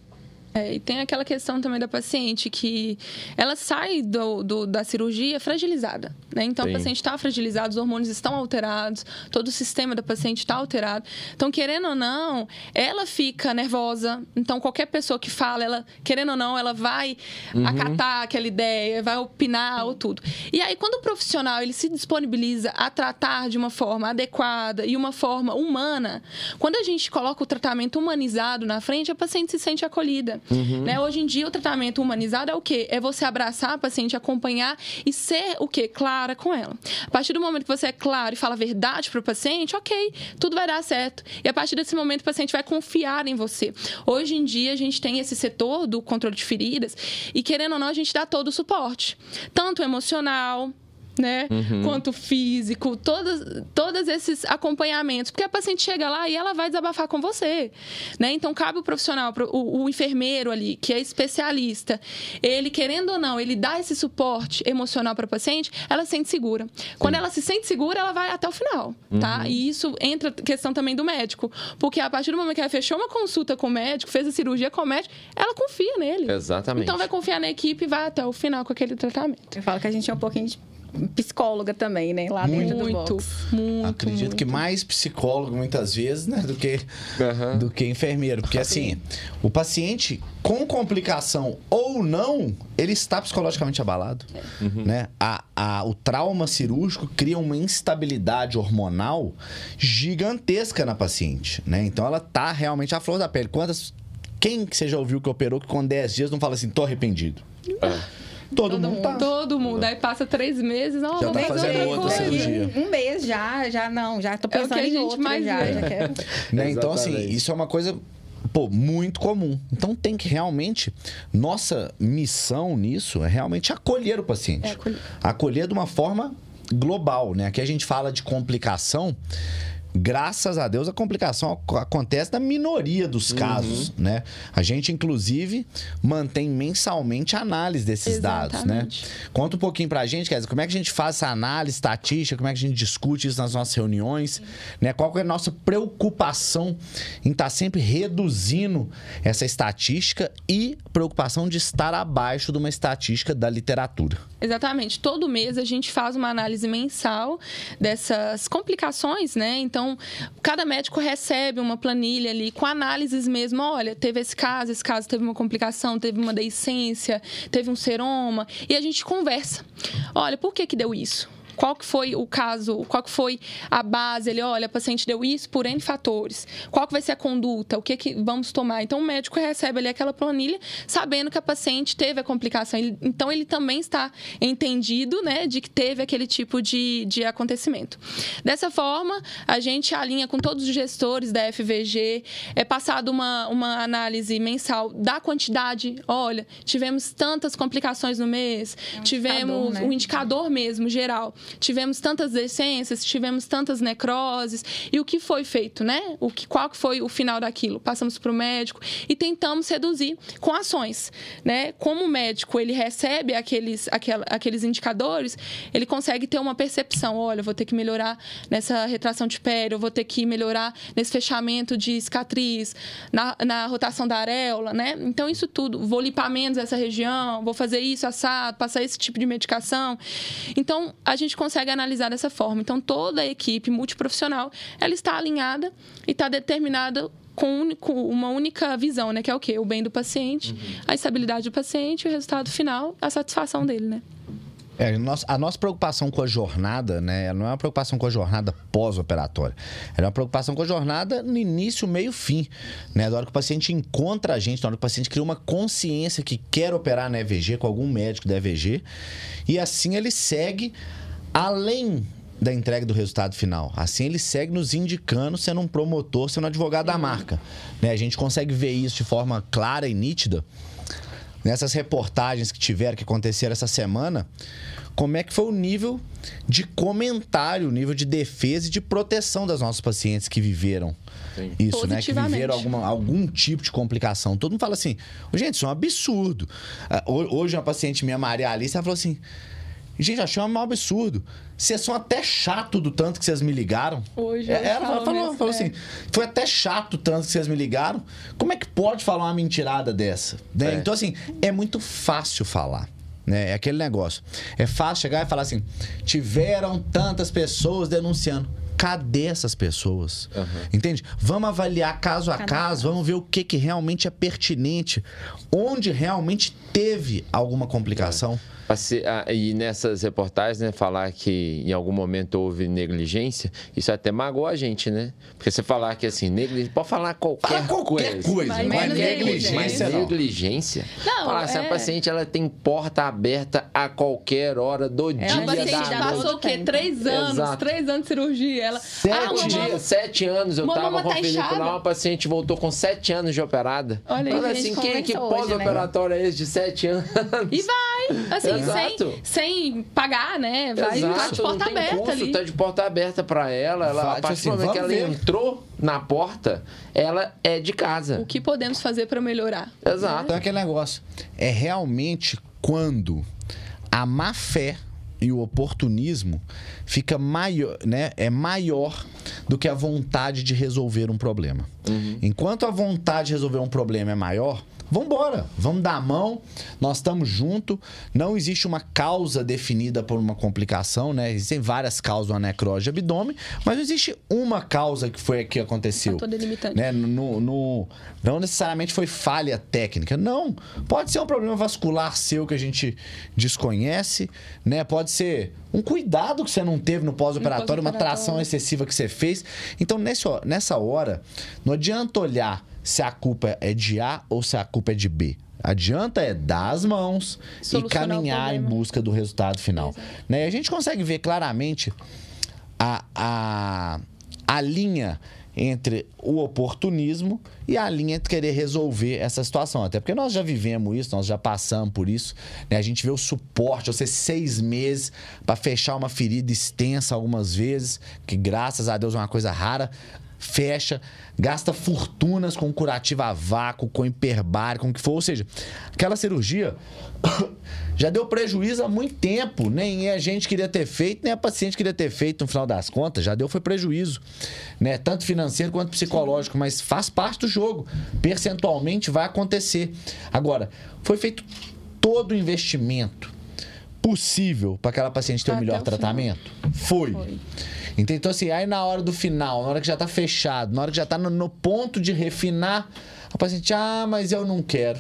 É, e tem aquela questão também da paciente que ela sai do, do- da cirurgia fragilizada, né? Então, Sim. a paciente está fragilizada, os hormônios estão alterados, todo o sistema da paciente está alterado. Então, querendo ou não, ela fica nervosa. Então, qualquer pessoa que fala, ela, querendo ou não, ela vai acatar aquela ideia, vai opinar ou tudo. E aí, quando o profissional ele se disponibiliza a tratar de uma forma adequada e uma forma humana, quando a gente coloca o tratamento humanizado na frente, a paciente se sente acolhida. Né? Hoje em dia, o tratamento humanizado é o quê? É você abraçar a paciente, acompanhar e ser o quê? Clara com ela. A partir do momento que você é claro e fala a verdade para o paciente, ok, tudo vai dar certo. E a partir desse momento, o paciente vai confiar em você. Hoje em dia, a gente tem esse setor do controle de feridas e, querendo ou não, a gente dá todo o suporte. Tanto emocional, né? Quanto físico, todos, todos esses acompanhamentos. Porque a paciente chega lá e ela vai desabafar com você, né? Então, cabe o profissional, o, o enfermeiro ali, que é especialista, ele, querendo ou não, ele dá esse suporte emocional para a paciente, ela se sente segura. Quando ela se sente segura, ela vai até o final, tá? E isso entra questão também do médico. Porque a partir do momento que ela fechou uma consulta com o médico, fez a cirurgia com o médico, ela confia nele. Exatamente. Então vai confiar na equipe e vai até o final com aquele tratamento. Eu falo que a gente é um pouquinho de psicóloga também, né? Lá dentro do Muito, box. muito. Acredito muito. que mais psicólogo muitas vezes, né, do que Aham. do que enfermeiro, porque assim, o paciente com complicação ou não, ele está psicologicamente abalado, né? A, a- o trauma cirúrgico cria uma instabilidade hormonal gigantesca na paciente, né? Então ela tá realmente à flor da pele. Quantas quem que você já ouviu que operou que com 10 dias não fala assim, tô arrependido? É. Todo, mundo, tá. Todo mundo. Aí passa três meses, não, Já tá fazendo outra outra coisa. cirurgia. Um mês já, já não, já tô É o que pensando a em gente outro mais já, já quero. Né? Então, assim, isso é uma coisa pô, muito comum. Então tem que realmente. Nossa missão nisso é realmente acolher o paciente. É acolher. Acolher de uma forma global, né? Aqui a gente fala de complicação. Graças a Deus, a complicação ac- acontece na minoria dos casos, né? A gente, inclusive, mantém mensalmente a análise desses dados, né? Exatamente. Conta um pouquinho pra gente, quer dizer, como é que a gente faz essa análise estatística, como é que a gente discute isso nas nossas reuniões, né? Qual que é a nossa preocupação em estar sempre reduzindo essa estatística e preocupação de estar abaixo de uma estatística da literatura. Exatamente. Todo mês a gente faz uma análise mensal dessas complicações, né? Então, cada médico recebe uma planilha ali com análises mesmo. Olha, teve esse caso, esse caso teve uma complicação, teve uma deiscência, teve um seroma. E a gente conversa. Olha, por que que deu isso? Qual que foi o caso, qual que foi a base? Ele, olha, a paciente deu isso por N fatores. Qual que vai ser a conduta? O que que vamos tomar? Então, o médico recebe ali aquela planilha, sabendo que a paciente teve a complicação. Então, ele também está entendido, né, de que teve aquele tipo de, de acontecimento. Dessa forma, a gente alinha com todos os gestores da FVG, é passado uma, uma análise mensal da quantidade. Olha, tivemos tantas complicações no mês, tivemos indicador, né? o indicador mesmo, geral. Tivemos tantas decências, tivemos tantas necroses. E o que foi feito, né? O que, qual que foi o final daquilo? Passamos para o médico e tentamos reduzir com ações, né? Como o médico, ele recebe aqueles, aquela, aqueles indicadores, ele consegue ter uma percepção. Olha, vou ter que melhorar nessa retração de pele, eu vou ter que melhorar nesse fechamento de cicatriz, na, na rotação da areola, né? Então, isso tudo. Vou limpar menos essa região, vou fazer isso, assado, passar esse tipo de medicação. Então, a gente consegue analisar dessa forma. Então, toda a equipe multiprofissional, ela está alinhada e está determinada com um uma única visão, né? Que é o quê? O bem do paciente, a estabilidade do paciente e o resultado final, a satisfação dele, né? É, a nossa- preocupação com a jornada, né? Não é uma preocupação com a jornada pós-operatória. Ela é uma preocupação com a jornada no início, meio, fim. Né? Da hora que o paciente encontra a gente, na hora que o paciente cria uma consciência que quer operar na EVG, com algum médico da EVG. E assim ele segue além da entrega do resultado final. Assim ele segue nos indicando, sendo um promotor, sendo um advogado da marca. Né? A gente consegue ver isso de forma clara e nítida nessas reportagens que tiveram, que aconteceram essa semana, como é que foi o nível de comentário, o nível de defesa e de proteção das nossas pacientes que viveram Sim. isso, né? Que viveram alguma, algum tipo de complicação. Todo mundo fala assim, gente, isso é um absurdo. Ah, ho- Hoje uma paciente minha, Maria Alice, ela falou assim, gente, achei um absurdo. Vocês são até chato do tanto que vocês me ligaram. Hoje, É, ela falou falou, mesmo, falou é. assim, foi até chato o tanto que vocês me ligaram. Como é que pode falar uma mentirada dessa? Né? É. Então, assim, é muito fácil falar. Né? É aquele negócio. É fácil chegar e falar assim: tiveram tantas pessoas denunciando. Cadê essas pessoas? Entende? Vamos avaliar caso a Cada caso, vamos ver o que, que realmente é pertinente, onde realmente teve alguma complicação. Ah, E nessas reportagens, né, falar que em algum momento houve negligência, isso até magoa a gente, né? Porque você falar que assim, negligência, pode falar qualquer, Fala qualquer coisa, Mas não é menos negligência, Mas não. negligência. Não, falar assim, a é. paciente ela tem porta aberta a qualquer hora do dia A paciente da noite. passou o quê? Três anos, Exato. três anos de cirurgia. Ela, Sete ah, mamãe, sete anos, eu tava com o tá lá, uma paciente voltou com sete anos de operada. Olha aí, gente assim, quem é que né? pós-operatório é esse de sete anos? E vai! Assim, Exato. sem, sem pagar, né? Vai, Exato, tá de porta aberta custo, ali. Tá de porta aberta pra ela. ela a partir tipo do assim, momento que ela ver. entrou na porta, ela é de casa. O que podemos fazer para melhorar? Exato. Então é aquele negócio. É realmente quando a má fé e o oportunismo fica maior, né? É maior do que a vontade de resolver um problema. Enquanto a vontade de resolver um problema é maior, Vambora, vamos dar a mão, nós estamos juntos. Não existe uma causa definida por uma complicação, né? Existem várias causas uma necrose de abdômen, mas não existe uma causa que foi a que aconteceu. Fator delimitante. Né? No, no- não necessariamente foi falha técnica. Não. Pode ser um problema vascular seu que a gente desconhece, né? Pode ser um cuidado que você não teve no pós-operatório, uma tração excessiva que você fez. Então, nesse, nessa hora, não adianta olhar se a culpa é de A ou se a culpa é de B. Adianta é dar as mãos e Solucionar o caminhar em busca do resultado final. Né? E a gente consegue ver claramente a, a, a linha entre o oportunismo e a linha entre querer resolver essa situação. Até porque nós já vivemos isso, nós já passamos por isso. né? A gente vê o suporte, você seis meses para fechar uma ferida extensa algumas vezes, que graças a Deus é uma coisa rara. Fecha, gasta fortunas com curativa a vácuo, com hiperbário, com o que for. Ou seja, aquela cirurgia já deu prejuízo há muito tempo. Nem a gente queria ter feito, nem a paciente queria ter feito no final das contas. Já deu foi prejuízo, né? Tanto financeiro quanto psicológico, mas faz parte do jogo. Percentualmente vai acontecer. Agora, foi feito todo o investimento possível para aquela paciente ter o Até melhor o tratamento? Foi. Foi. Entendeu? Então, assim, aí na hora do final, na hora que já tá fechado, na hora que já tá no, no ponto de refinar, a paciente, ah, mas eu não quero.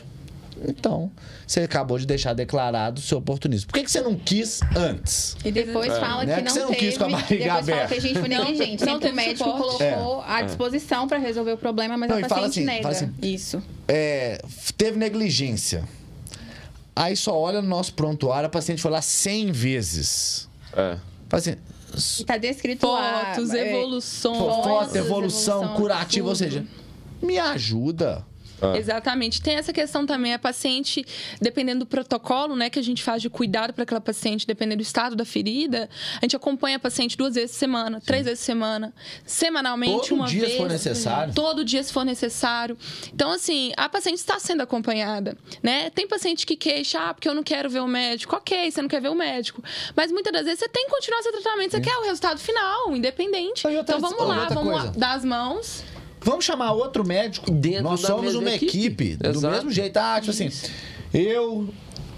Então, você acabou de deixar declarado o seu oportunismo. Por que, que você não quis antes? E depois fala Né? que Que não você não teve. quis com a barriga depois fala aberta. que a gente foi Não- negligente. não Sempre o médico suporte. colocou à disposição para resolver o problema, mas Não, a e fala paciente assim, nega. fala assim, Isso. É, teve negligência. Aí só olha no nosso prontuário, a paciente foi lá 100 vezes. É. Fala assim, tá descrito lá. Fotos, é, evoluções. foto, Fotos, evolução, evolução, curativa, ou tudo. seja, me ajuda. Ah. Exatamente. Tem essa questão também, a paciente, dependendo do protocolo, né, que a gente faz de cuidado para aquela paciente, dependendo do estado da ferida, a gente acompanha a paciente duas vezes por semana, três vezes por semana, semanalmente, Todo uma dia, se vez. for necessário. Todo dia, se for necessário. Então, assim, a paciente está sendo acompanhada, né? Tem paciente que queixa, ah, porque eu não quero ver o médico. Ok, você não quer ver o médico. Mas muitas das vezes você tem que continuar seu tratamento, você quer o resultado final, independente. Então, vamos lá, vamos lá, dar as mãos. Vamos chamar outro médico. Dentro Nós somos uma equipe. equipe. Do mesmo jeito. Ah, tipo assim, eu.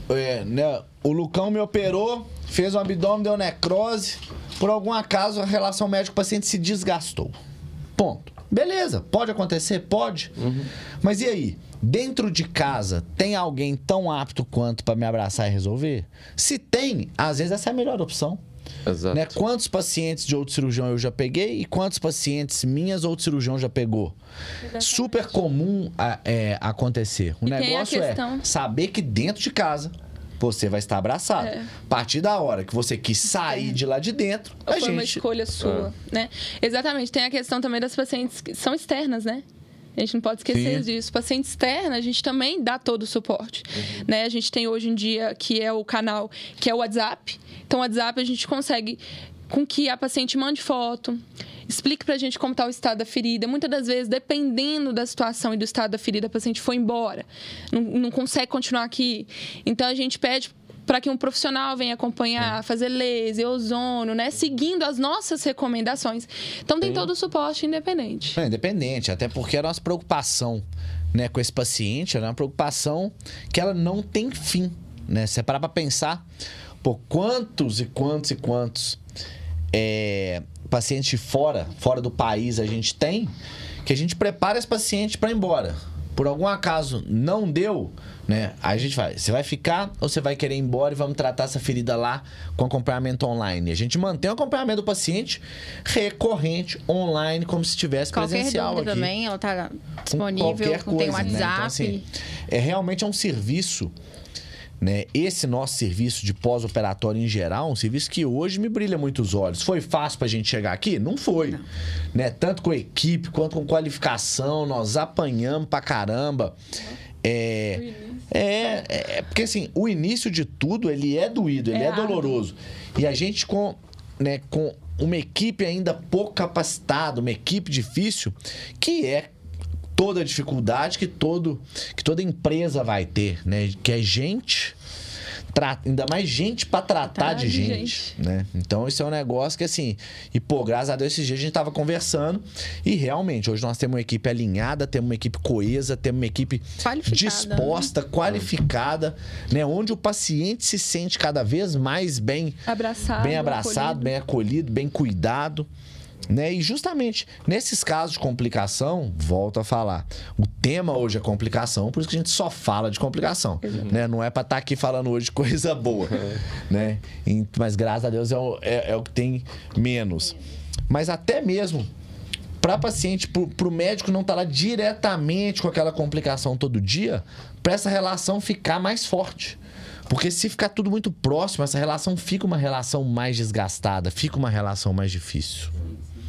é, né, o Lucão me operou, fez um abdômen, deu necrose. Por algum acaso, a relação médico-paciente se desgastou. Ponto. Beleza, pode acontecer? Pode. Mas e aí? Dentro de casa, tem alguém tão apto quanto pra me abraçar e resolver? Se tem, às vezes essa é a melhor opção. Exato. Né? Quantos pacientes de outro cirurgião eu já peguei e quantos pacientes minhas outro cirurgião já pegou? Super comum a- é, acontecer. O E negócio é saber que dentro de casa você vai estar abraçado. É. A partir da hora que você quis sair de lá de dentro, a foi uma gente. escolha sua, né? Exatamente. Tem a questão também das pacientes que são externas, né? A gente não pode esquecer Sim. disso. Paciente externa, a gente também dá todo o suporte. Né? A gente tem hoje em dia, que é o canal, que é o WhatsApp. Então, o WhatsApp a gente consegue com que a paciente mande foto, explique pra gente como está o estado da ferida. Muitas das vezes, dependendo da situação e do estado da ferida, a paciente foi embora, não, não consegue continuar aqui. Então, a gente pede para que um profissional venha acompanhar, fazer laser, ozônio, né? Seguindo as nossas recomendações. Então, tem Sim. todo o suporte independente. É, independente, até porque a nossa preocupação né, com esse paciente é uma preocupação que ela não tem fim. Né? Se você parar pra pensar, por quantos e quantos e quantos é, pacientes fora, fora do país a gente tem, que a gente prepara esse paciente para ir embora. Por algum acaso não deu, né? Aí a gente vai, você vai ficar ou você vai querer ir embora e vamos tratar essa ferida lá com acompanhamento online. A gente mantém o acompanhamento do paciente recorrente, online, como se estivesse Qualquer presencial aqui também, ela tá com disponível, qualquer tem coisa, WhatsApp. Né? Então, assim, é realmente é um serviço, né? Esse nosso serviço de pós-operatório em geral, um serviço que hoje me brilha muito os olhos. Foi fácil pra gente chegar aqui? Não foi. Né? Tanto com equipe quanto com qualificação, nós apanhamos pra caramba. É, é, é porque assim, o início de tudo, ele é doído, ele é, É doloroso. E a gente com, né, com uma equipe ainda pouco capacitada, uma equipe difícil, que é toda a dificuldade que, todo, que toda empresa vai ter, né? Que é gente, tra- ainda mais gente pra tratar de de gente, gente. né? Então isso é um negócio que assim, e pô, graças a Deus esses dias a gente tava conversando e realmente hoje nós temos uma equipe alinhada, temos uma equipe coesa, temos uma equipe disposta, qualificada, né? Onde o paciente se sente cada vez mais bem Abraçado. bem abraçado, acolhido. bem acolhido, bem cuidado. Né? E justamente nesses casos de complicação, volto a falar. O tema hoje é complicação, por isso que a gente só fala de complicação. Né? Não é pra estar aqui falando hoje coisa boa. né? E- Mas graças a Deus é o, é- é o que tem menos. Mas até mesmo para paciente, para o médico não estar lá diretamente com aquela complicação todo dia, para essa relação ficar mais forte. Porque se ficar tudo muito próximo, essa relação fica uma relação mais desgastada, fica uma relação mais difícil.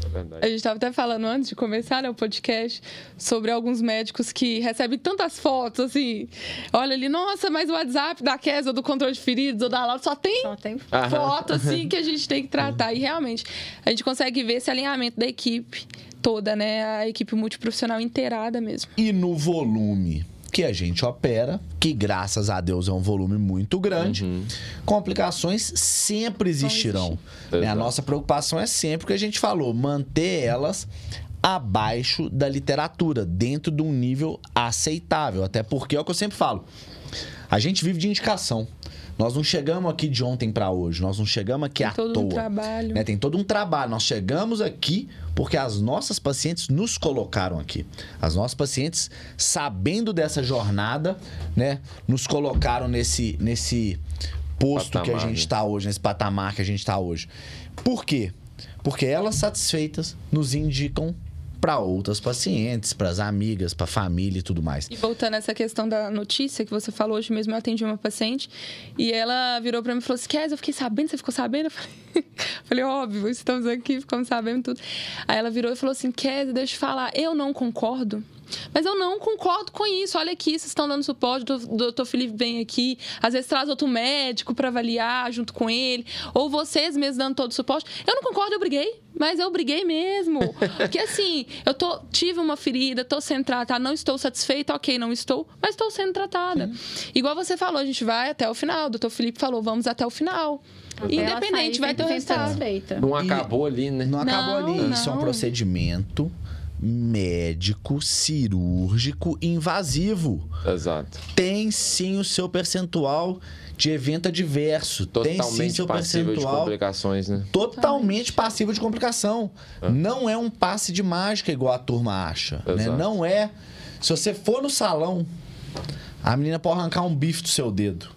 É verdade. A gente estava até falando antes de começar né, o podcast sobre alguns médicos que recebem tantas fotos, assim. Olha ali, nossa, mas o WhatsApp da Kes ou do controle de feridos ou da Laura só tem Só tem Aham. foto, assim, que a gente tem que tratar. E realmente, a gente consegue ver esse alinhamento da equipe toda, né? A equipe multiprofissional inteirada mesmo. E no volume que a gente opera, que graças a Deus é um volume muito grande, complicações sempre existirão. existir. Né? A nossa preocupação é sempre o que a gente falou, manter elas abaixo da literatura, dentro de um nível aceitável. Até porque é o que eu sempre falo. A gente vive de indicação. Nós não chegamos aqui de ontem para hoje, nós não chegamos aqui Tem à todo toa. um trabalho. né? Tem todo um trabalho. Nós chegamos aqui porque as nossas pacientes nos colocaram aqui. As nossas pacientes, sabendo dessa jornada, né, nos colocaram nesse, nesse posto que a Patamar, gente né? está hoje, nesse patamar que a gente está hoje. Por quê? Porque elas satisfeitas nos indicam para outras pacientes, para as amigas, para a família e tudo mais. E voltando a essa questão da notícia que você falou hoje mesmo, eu atendi uma paciente e ela virou pra mim e falou assim: Kes, eu fiquei sabendo, você ficou sabendo? Eu falei, falei, óbvio, estamos aqui, ficamos sabendo tudo. Aí ela virou e falou assim: Kes, deixa eu falar, eu não concordo. Mas eu não concordo com isso. Olha aqui, vocês estão dando suporte, o doutor Felipe vem aqui, às vezes traz outro médico para avaliar junto com ele, ou vocês mesmos dando todo o suporte. Eu não concordo, eu briguei, mas eu briguei mesmo. Porque assim, eu tô, tive uma ferida, tô sendo tratada, não estou satisfeita, ok, não estou, mas estou sendo tratada. Igual você falou, a gente vai até o final. O doutor Felipe falou, vamos até o final. Até Independente, sair vai ter o 100% resultado. Não acabou ali, né? Não acabou Não, ali. Isso é um não. procedimento médico, cirúrgico, invasivo. Exato. tem sim o seu percentual de evento adverso. tem sim Totalmente seu passível de percentual complicações, né? totalmente passivo de complicação. Não é um passe de mágica igual a turma acha. Né? Exato. Não é. Se você for no salão, a menina pode arrancar um bife do seu dedo.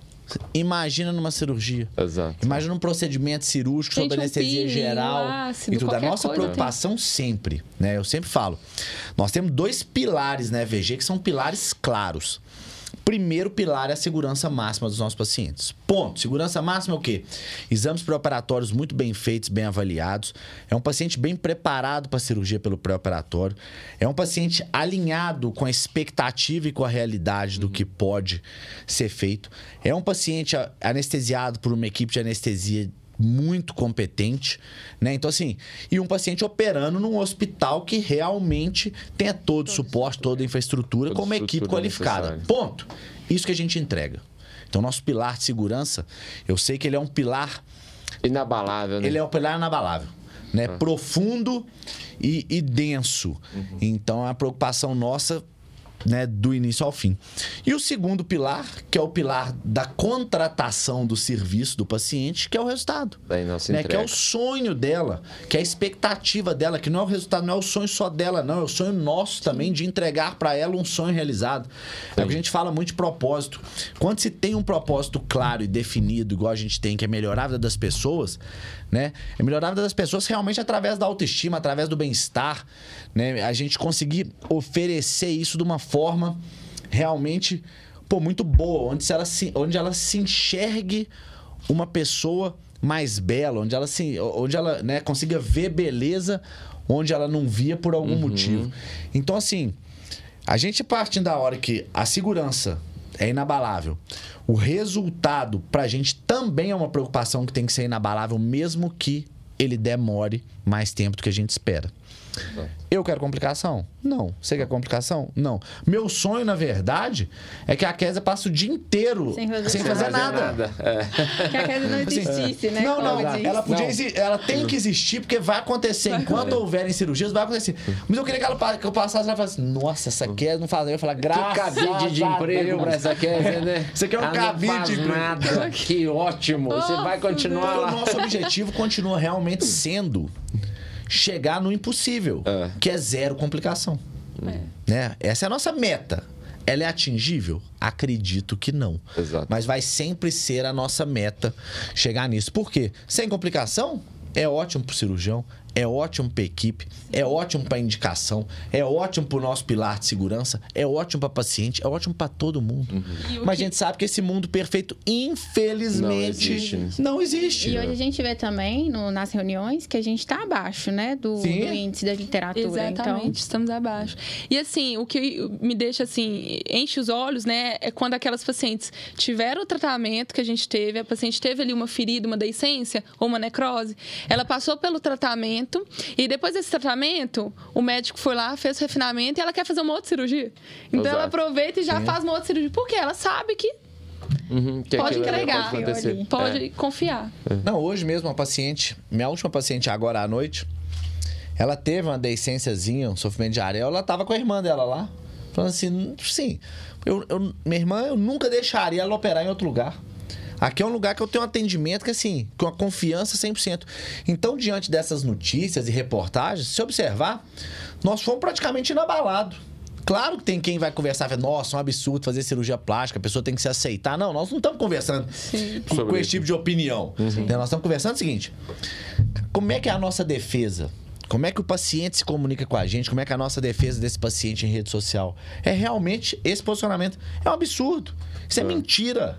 Imagina numa cirurgia. Exato. Imagina um procedimento cirúrgico Gente, sob um anestesia peeling, geral ácido, e tudo. A nossa coisa preocupação sempre, né? Eu sempre falo. Nós temos dois pilares na EVG que são pilares claros. Primeiro pilar é a segurança máxima dos nossos pacientes. Ponto. Segurança máxima é o quê? Exames pré-operatórios muito bem feitos, bem avaliados. É um paciente bem preparado para a cirurgia pelo pré-operatório. É um paciente alinhado com a expectativa e com a realidade do que pode ser feito. É um paciente anestesiado por uma equipe de anestesia muito competente, né? Então assim, e um paciente operando num hospital que realmente tenha todo o suporte, toda a infraestrutura, Toda com uma equipe qualificada. necessária. Ponto. Isso que a gente entrega. Então nosso pilar de segurança, eu sei que ele é um pilar, Inabalável, né? ele é um pilar inabalável, né? Ah. Profundo e, e denso. Uhum. Então é a preocupação nossa né, do início ao fim. E o segundo pilar, que é o pilar da contratação do serviço do paciente, que é o resultado. Né, que é o sonho dela, que é a expectativa dela, que não é o resultado, não é o sonho só dela, não, é o sonho nosso também de entregar para ela um sonho realizado. É o que a gente fala muito de propósito. Quando se tem um propósito claro e definido, igual a gente tem, que é melhorar a vida das pessoas, né? É melhorar a vida das pessoas realmente através da autoestima, através do bem-estar, né? A gente conseguir oferecer isso de uma forma realmente pô, muito boa, onde, ela se, onde ela se enxergue uma pessoa mais bela, onde ela se, onde ela né, consiga ver beleza onde ela não via por algum motivo. Então assim, A gente partindo da hora que a segurança é inabalável, o resultado pra gente também é uma preocupação que tem que ser inabalável, mesmo que ele demore mais tempo do que a gente espera. Eu quero complicação? Não. Você quer complicação? Não. Meu sonho, na verdade, é que a Kézia passe o dia inteiro Sem fazer sem nada. fazer nada. É. Que a casa não existisse, né? Não, não, ela, podia Não. exi- ela tem que existir porque vai acontecer. Enquanto houverem cirurgias, vai acontecer. Mas eu queria que, ela, que eu passasse e ela falasse: Nossa, essa Kézia não faz. Eu ia falar: Que Graças cabide de emprego Deus." pra essa Kézia, né? Você quer um Ela não cabide faz de emprego. nada. Que ótimo. Você vai continuar Porque o lá. nosso objetivo continua realmente sendo chegar no impossível, É. que é zero complicação. Né? Essa é a nossa meta. Ela é atingível? Acredito que não. Exato. Mas vai sempre ser a nossa meta chegar nisso. Por quê? Sem complicação, é ótimo pro cirurgião, é ótimo pra equipe, é ótimo pra indicação, é ótimo pro nosso pilar de segurança, é ótimo pra paciente, é ótimo pra todo mundo. O Mas que- a gente sabe que esse mundo perfeito, infelizmente, Não existe, né? não existe. E hoje a gente vê também no- nas reuniões que a gente está abaixo, né? Do, do índice da literatura. Exatamente, Então, estamos abaixo. E assim, o que me deixa assim, enche os olhos, né, é quando aquelas pacientes tiveram o tratamento que a gente teve, a paciente teve ali uma ferida, uma deiscência ou uma necrose, ela passou pelo tratamento e depois desse tratamento, o médico foi lá, fez o refinamento e ela quer fazer uma outra cirurgia. Então ela Exato. aproveita e já faz uma outra cirurgia, porque ela sabe que Uhum, que Pode entregar. Pode pode É. confiar. Não, hoje mesmo uma paciente, minha última paciente agora à noite, ela teve uma deiscênciazinha, um sofrimento de areola, ela tava com a irmã dela lá. Falando assim, sim, eu, eu- minha irmã, eu nunca deixaria ela operar em outro lugar. Aqui é um lugar que eu tenho um atendimento que, assim, com a confiança 100%. Então, diante dessas notícias e reportagens, se observar, nós fomos praticamente inabalados. Claro que tem quem vai conversar, nossa, um absurdo fazer cirurgia plástica, a pessoa tem que se aceitar. Não, nós não estamos conversando Sim. com, Sobre esse isso. tipo de opinião. Né? Nós estamos conversando o seguinte: como é que é a nossa defesa? Como é que o paciente se comunica com a gente? Como é que é a nossa defesa desse paciente em rede social? É realmente esse posicionamento. É um absurdo. Isso é, É. mentira.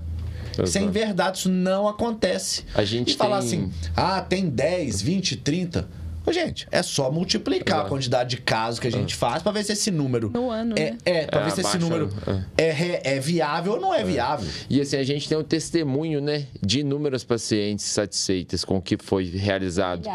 Exato. inverdade, isso não acontece. A gente e falar tem- assim, ah, tem 10, 20, 30. Gente, é só multiplicar a Exato. quantidade de casos que a gente faz pra ver se esse número. No ano, é, né? é, pra É, ver se esse número é, re- é viável ou não é, viável. E assim, a gente tem um testemunho, né, de inúmeras pacientes satisfeitas com o que foi realizado.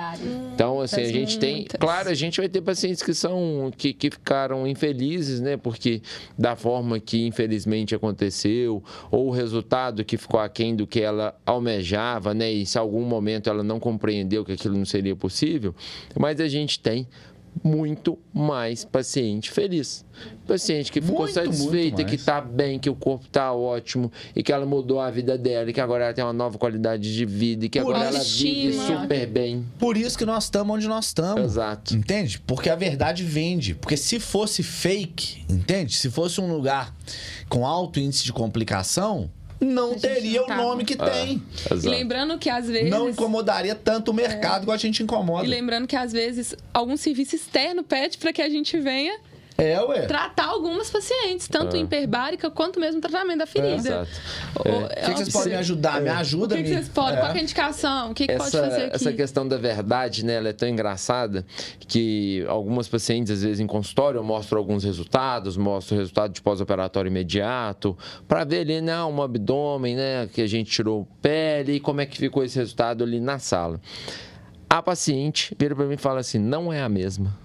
Então, assim, a gente tem. Muitas. Claro, a gente vai ter pacientes que são. que, que ficaram infelizes, né? Porque da forma que infelizmente aconteceu, ou o resultado que ficou aquém do que ela almejava, né? E se algum momento ela não compreendeu que aquilo não seria possível. Mas a gente tem muito mais paciente feliz. Paciente que ficou Muito, satisfeita, muito que mais. tá bem, que o corpo tá ótimo e que ela mudou a vida dela e que agora ela tem uma nova qualidade de vida e que Por agora ela vive super bem. Por isso que nós estamos onde nós estamos. Exato. Entende? Porque a verdade vende. Porque se fosse fake, entende? Se fosse um lugar com alto índice de complicação, não teria não o nome que tem. E Exato. lembrando que às vezes Não incomodaria tanto o mercado igual a gente incomoda. E lembrando que às vezes algum serviço externo pede para que a gente venha É, ué. tratar algumas pacientes, tanto É. hiperbárica quanto mesmo tratamento da ferida. Exato. O- É. o- O que, que vocês é- podem me ajudar? Me O ajuda, que, que me- vocês podem? É. Qual que é a indicação? O que, que pode essa, fazer aqui? essa questão da verdade, né, ela é tão engraçada que algumas pacientes, às vezes, em consultório, mostram alguns resultados, mostram o resultado de pós-operatório imediato, para ver ali, né, um abdômen, né, que a gente tirou pele, e como é que ficou esse resultado ali na sala. A paciente vira para mim e fala assim: não é a mesma.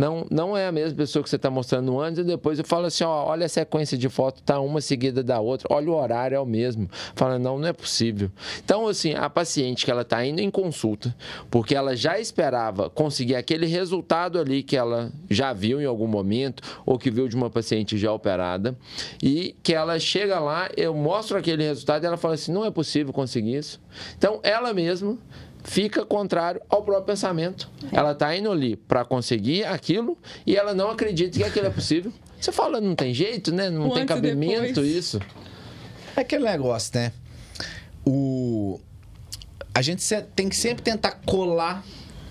Não, não é a mesma pessoa que você está mostrando antes e depois eu falo assim, ó, olha a sequência de foto, tá uma seguida da outra, olha o horário, é o mesmo. Fala, não, não é possível. Então, assim, a paciente que ela está indo em consulta, porque ela já esperava conseguir aquele resultado ali que ela já viu em algum momento, ou que viu de uma paciente já operada, e que ela chega lá, eu mostro aquele resultado e ela fala assim, não é possível conseguir isso. Então, ela mesma fica contrário ao próprio pensamento. Ela está indo ali para conseguir aquilo e ela não acredita que aquilo é possível. Você fala, não tem jeito, né? Não O tem cabimento depois. isso. É aquele negócio, né? O... A gente tem que sempre tentar colar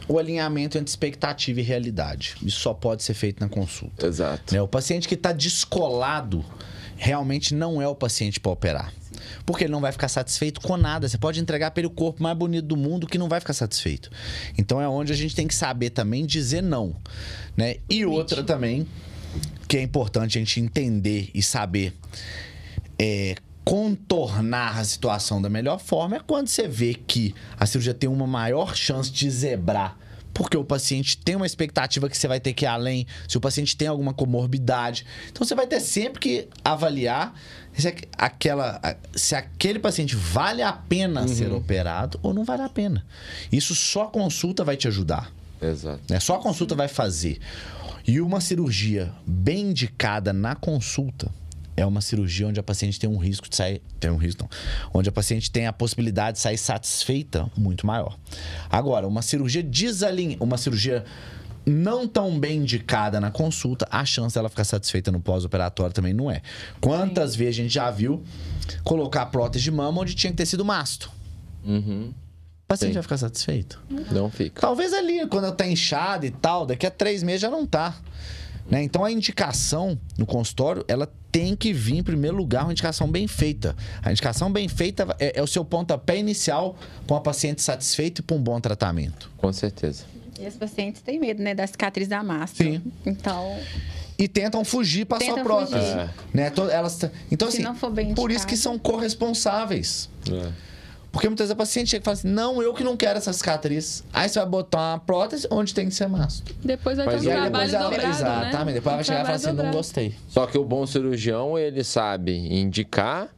o alinhamento entre expectativa e realidade. Isso só pode ser feito na consulta. Exato. né? O paciente que está descolado realmente não é o paciente para operar. Porque ele não vai ficar satisfeito com nada. Você pode entregar para ele o corpo mais bonito do mundo que não vai ficar satisfeito. Então é onde a gente tem que saber também dizer não. Né? E outra também, que é importante a gente entender e saber é, contornar a situação da melhor forma é quando você vê que a cirurgia tem uma maior chance de zebrar. Porque o paciente tem uma expectativa que você vai ter que ir além, se o paciente tem alguma comorbidade. Então você vai ter sempre que avaliar se, aquela, se aquele paciente vale a pena ser operado ou não vale a pena. Isso só a consulta vai te ajudar. Exato. Né? Só a consulta vai fazer. E uma cirurgia bem indicada na consulta é uma cirurgia onde a paciente tem um risco de sair. Tem um risco, não. Onde a paciente tem a possibilidade de sair satisfeita muito maior. Agora, uma cirurgia desalinhada. Uma cirurgia não tão bem indicada na consulta, a chance dela ficar satisfeita no pós-operatório também não é. Quantas vezes a gente já viu colocar prótese de mama onde tinha que ter sido masto? Uhum. O paciente Sim. vai ficar satisfeito. Não fica. Talvez ali, quando ela tá inchada e tal, daqui a três meses já não tá. Né? Então a indicação no consultório, ela tem que vir em primeiro lugar uma indicação bem feita. A indicação bem feita é, é o seu pontapé inicial com a paciente satisfeita e para um bom tratamento. Com certeza. E as pacientes têm medo, né, da cicatriz da máscara. Sim. Então, E tentam fugir para sua prótese. É. Né? To- Elas, então, Se assim, não for bem por isso que são corresponsáveis. É. Porque muitas vezes a paciente chega e fala assim: não, eu que não quero essa cicatriz. Aí você vai botar uma prótese onde tem que ser mastro. Depois vai Mas ter um e trabalho depois ela, dobrado, exatamente, né? depois ela vai chegar e falar assim: não dobrado. gostei. Só que o bom cirurgião, ele sabe indicar,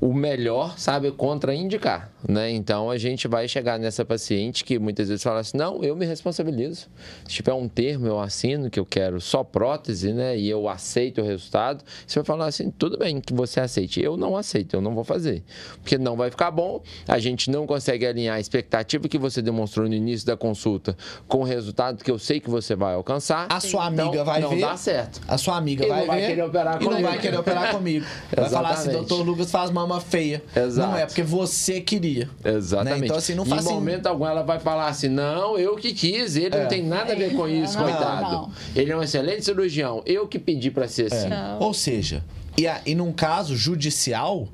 o melhor sabe contraindicar, né? Então a gente vai chegar nessa paciente que muitas vezes fala assim: "Não, eu me responsabilizo. Se tiver um termo eu assino que eu quero só prótese, né, e eu aceito o resultado". Você vai falar assim: "Tudo bem que você aceite, eu não aceito, eu não vou fazer". Porque não vai ficar bom, a gente não consegue alinhar a expectativa que você demonstrou no início da consulta com o resultado que eu sei que você vai alcançar. A sua Então, amiga vai não ver. dá certo. A sua amiga E vai não vai ver. querer operar e não vai querer operar comigo. Vai falar assim: doutor Lucas faz mama feia. Exato. Não é porque você queria. Exatamente. Né? Então, assim, não em faz assim- momento algum ela vai falar assim: não, eu que quis, ele É. não tem nada a ver com isso, Não, coitado. não. Ele é um excelente cirurgião, eu que pedi pra ser assim. Não. Ou seja, e, a- e num caso judicial,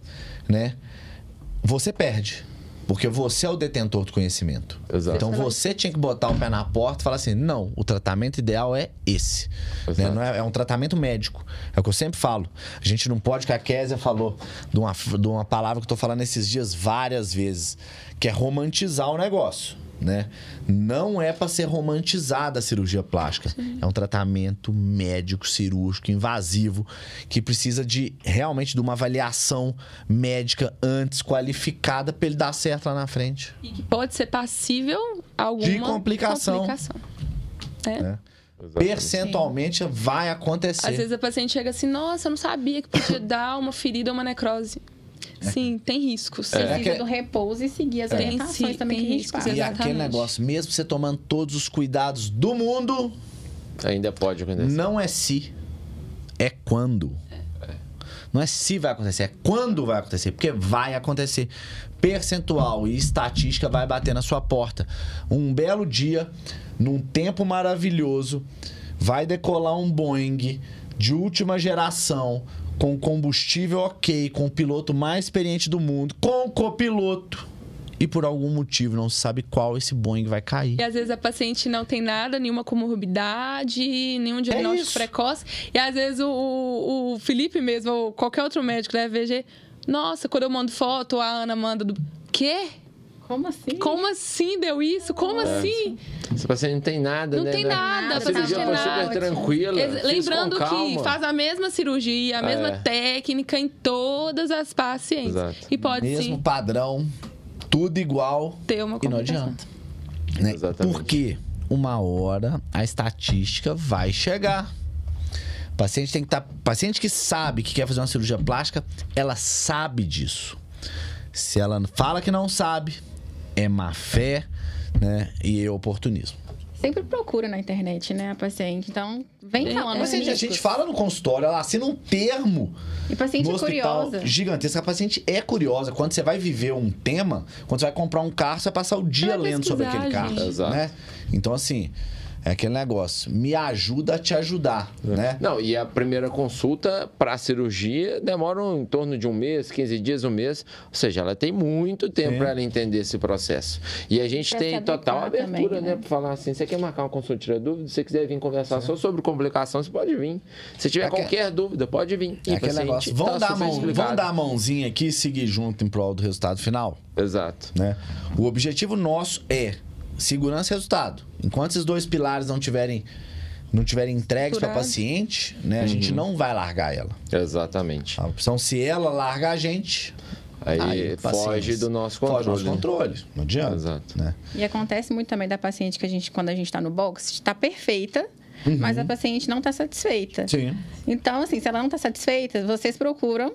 né? Você perde. Porque você é o detentor do conhecimento. Exato. Então você tinha que botar o pé na porta e falar assim: não, o tratamento ideal é esse. Né? Não é, é um tratamento médico. É o que eu sempre falo. A gente não pode, que a Késia falou de uma, de uma palavra que eu tô falando esses dias várias vezes, que é romantizar o negócio. Né? Não é para ser romantizada a cirurgia plástica. É um tratamento médico, cirúrgico, invasivo, que precisa de realmente de uma avaliação médica antes qualificada para ele dar certo lá na frente. E que pode ser passível alguma De complicação. complicação. É. né? Exatamente. Percentualmente vai acontecer. Às vezes a paciente chega assim, nossa, eu não sabia que podia dar uma ferida ou uma necrose. Sim, tem riscos. É precisa que- do repouso e seguir as Tem orientações sim, também tem que a gente riscos. E Exatamente. aquele negócio, mesmo você tomando todos os cuidados do mundo, Ainda pode acontecer. não é se, é quando. Não é se vai acontecer, é quando vai acontecer. Porque vai acontecer. Percentual e estatística vai bater na sua porta. Um belo dia, num tempo maravilhoso, vai decolar um Boeing de última geração, com combustível ok, com o piloto mais experiente do mundo, com o copiloto. E por algum motivo, não se sabe qual esse Boeing vai cair. E às vezes a paciente não tem nada, nenhuma comorbidade, nenhum diagnóstico É precoce. E às vezes o, o- o Felipe mesmo, ou qualquer outro médico da FVG, nossa, quando eu mando foto, a Ana manda do. Quê? Como assim? Como assim deu isso? Como assim? Esse paciente não tem nada, Não né? tem né? nada, A a cirurgia paciente foi tem super nada. tranquila. Ex- Lembrando que faz a mesma cirurgia, a mesma É. técnica em todas as pacientes. Exato. E pode Mesmo sim padrão, tudo igual. ter uma E não adianta. Né? Exatamente. Porque uma hora a estatística vai chegar. O paciente tem que estar. paciente que sabe que quer fazer uma cirurgia plástica, ela sabe disso. Se ela fala que não sabe, é má fé, né? E é oportunismo. Sempre procura na internet, né, a paciente. Então, vem É, falando. é. Paciente, a riscos. gente fala no consultório, ela assina um termo E paciente no é curiosa. gigantesco. A paciente é curiosa. Quando você vai viver um tema, quando você vai comprar um carro, você vai passar o dia lendo sobre aquele carro. Né? Então, assim, É aquele negócio, me ajuda a te ajudar, né? Não, e a primeira consulta para a cirurgia demora em torno de um mês, 15 dias, um mês. Ou seja, ela tem muito tempo para ela entender esse processo. E a gente Pra tem total abertura, também, né? né? Para falar assim: você quer marcar uma consulta, tirar dúvida? Se você quiser vir conversar só sobre complicação, você pode vir. Se tiver Aque- qualquer dúvida, pode vir. É E aquele paciente negócio. tá Vamos, dar a super mão, explicado. vamos dar a mãozinha aqui e seguir junto em prol do resultado final? Exato. né? O objetivo nosso é segurança e resultado. Enquanto esses dois pilares não tiverem não tiverem entregues para paciente, né, a Uhum. gente não vai largar ela. Exatamente. A opção se ela largar a gente, Aí, foge paciência. do nosso Foge controle. do nosso controle. Não adianta. Exato. Né? E acontece muito também da paciente que a gente, quando a gente está no box, está perfeita, mas a paciente não está satisfeita. Uhum. Sim. Então, assim, se ela não está satisfeita, vocês procuram.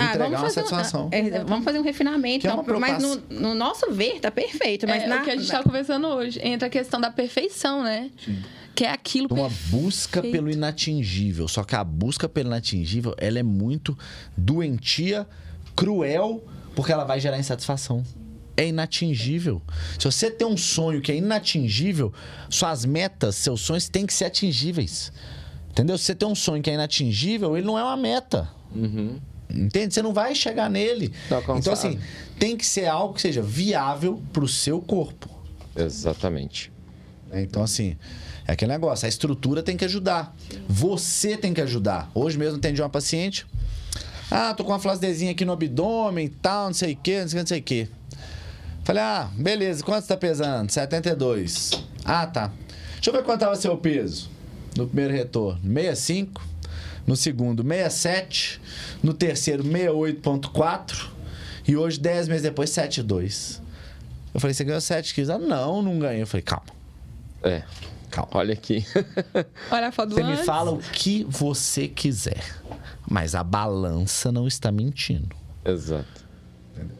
Ah, uma fazer um- satisfação. é, vamos fazer um refinamento. É então, mas no, no nosso ver, tá perfeito. Mas é na, o que a gente na- estava conversando hoje. Entra a questão da perfeição, né? Que é aquilo Uma perfeito. busca pelo inatingível. Só que a busca pelo inatingível, ela é muito doentia, cruel, porque ela vai gerar insatisfação. É inatingível. Se você tem um sonho que é inatingível, suas metas, seus sonhos têm que ser atingíveis. Entendeu? Se você tem um sonho que é inatingível, ele não é uma meta. Uhum. Entende? Você não vai chegar nele. Tá. Então, assim, tem que ser algo que seja viável pro seu corpo. Exatamente. né? Então, assim, é aquele negócio. A estrutura tem que ajudar. Você tem que ajudar. Hoje mesmo atendi uma paciente. Ah, tô com uma flacidezinha aqui no abdômen e tal, não sei o quê, não sei o que, não sei o quê. Falei, ah, beleza, quanto você tá pesando? 72. Ah, tá. Deixa eu ver quanto tava seu peso. No primeiro retorno, 65. No segundo, 67. No terceiro, 68,4. E hoje, 10 meses depois, 7,2. Eu falei, você ganhou 7 quilos? Ah, não, não ganhei. Eu falei, calma, É. calma. Olha aqui. Olha a foto do Você me antes. fala o que você quiser. Mas a balança não está mentindo. Exato.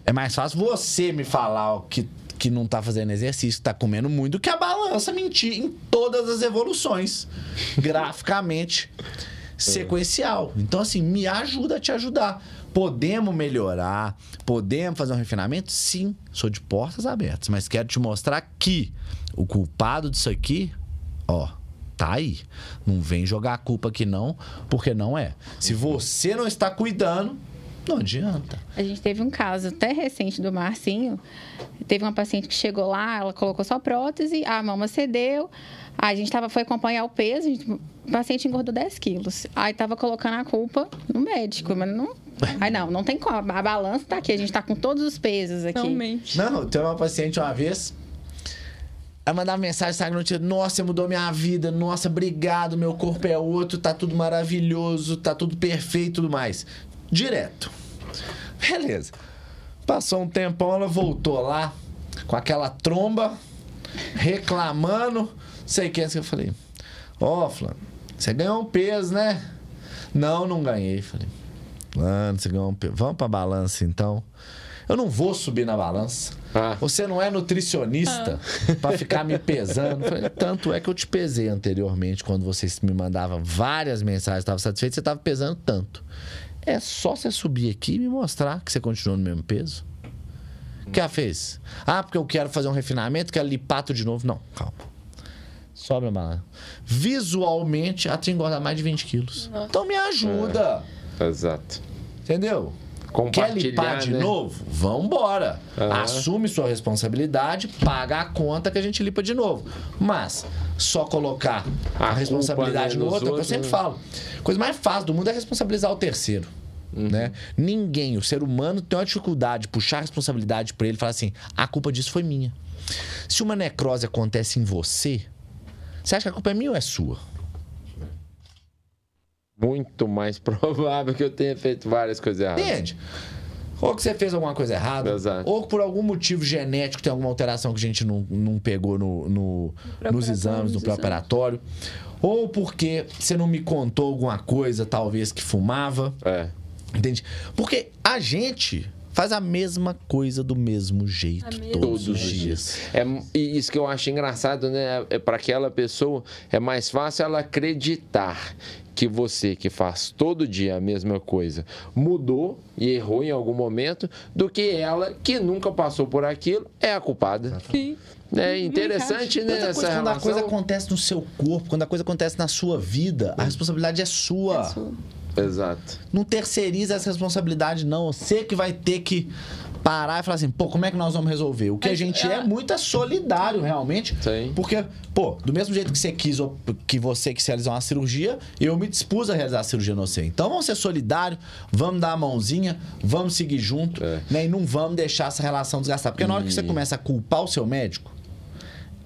É mais fácil você me falar o que, que não tá fazendo exercício, que tá comendo muito, do que a balança mentir em todas as evoluções. graficamente sequencial. Então, assim, me ajuda a te ajudar. Podemos melhorar, podemos fazer um refinamento? Sim, sou de portas abertas, mas quero te mostrar que o culpado disso aqui, ó, tá aí. Não vem jogar a culpa aqui não, porque não é. Se você não está cuidando, não adianta. A gente teve um caso até recente do Marcinho. Teve uma paciente que chegou lá, ela colocou só prótese, a mama cedeu. Aí a gente tava, foi acompanhar o peso, a gente- o paciente engordou 10 quilos. Aí tava colocando a culpa no médico, mas não. Aí não, não tem como. A balança tá aqui, a gente tá com todos os pesos aqui. Realmente. Não, tem uma paciente uma vez. Ela mandava mensagem, sabe, no dia, nossa, você mudou minha vida, nossa, obrigado, meu corpo é outro, tá tudo maravilhoso, tá tudo perfeito e tudo mais. Direto. Beleza. Passou um tempão, ela voltou lá com aquela tromba, reclamando, sei quem é que eu falei. Ó, Flávio, você ganhou um peso, né? Não, não ganhei. Falei, Flávio, você ganhou um peso. Vamos pra balança então. Eu não vou subir na balança. Ah. Você não é nutricionista pra ficar me pesando. Falei, Tanto é que eu te pesei anteriormente, quando você me mandava várias mensagens, estava satisfeito, você estava pesando tanto. É só você subir aqui e me mostrar que você continuou no mesmo peso. O que ela fez? Ah, porque eu quero fazer um refinamento, quero limpar tudo de novo. Não, calma. Sobe a balança. Visualmente, ela tem que engordar mais de 20 quilos. Então me ajuda. Exato. Entendeu? Quer limpar de né? novo? Vambora. Aham. Assume sua responsabilidade, paga a conta que a gente limpa de novo. Mas só colocar a, responsabilidade no né, nos outro, é o que eu outros, sempre né? falo. A coisa mais fácil do mundo é responsabilizar o terceiro. Uhum. Né? Ninguém, o ser humano, tem uma dificuldade de puxar a responsabilidade pra ele e falar assim: a culpa disso foi minha. Se uma necrose acontece em você, você acha que a culpa é minha ou é sua? Muito mais provável que eu tenha feito várias coisas erradas. Entende? Ou que você fez alguma coisa errada, Exato. ou que por algum motivo genético tem alguma alteração que a gente não, não pegou no, no- nos exames, no nos pré-operatório. Ou porque você não me contou alguma coisa, talvez, que fumava. É. Entende? Porque a gente faz a mesma coisa do mesmo jeito mesma todos, os dias. É, e isso que eu acho engraçado, né? É para aquela pessoa é mais fácil ela acreditar que você que faz todo dia a mesma coisa mudou e errou em algum momento do que ela que nunca passou por aquilo é a culpada. Sim. É interessante, né? Essa coisa, quando a coisa relação. acontece no seu corpo, quando a coisa acontece na sua vida, a responsabilidade é sua. Sua. Exato. Não terceiriza essa responsabilidade, não. Você que vai ter que parar e falar assim, pô, como é que nós vamos resolver? O que a gente é ah, muito é solidário, realmente. Sim. Porque, pô, do mesmo jeito que você quis, que você quis realizar uma cirurgia, eu me dispus a realizar a cirurgia no você. Então vamos ser solidários, vamos dar a mãozinha, vamos seguir junto, É. né? E não vamos deixar essa relação desgastar. Porque na hora que você começa a culpar o seu médico,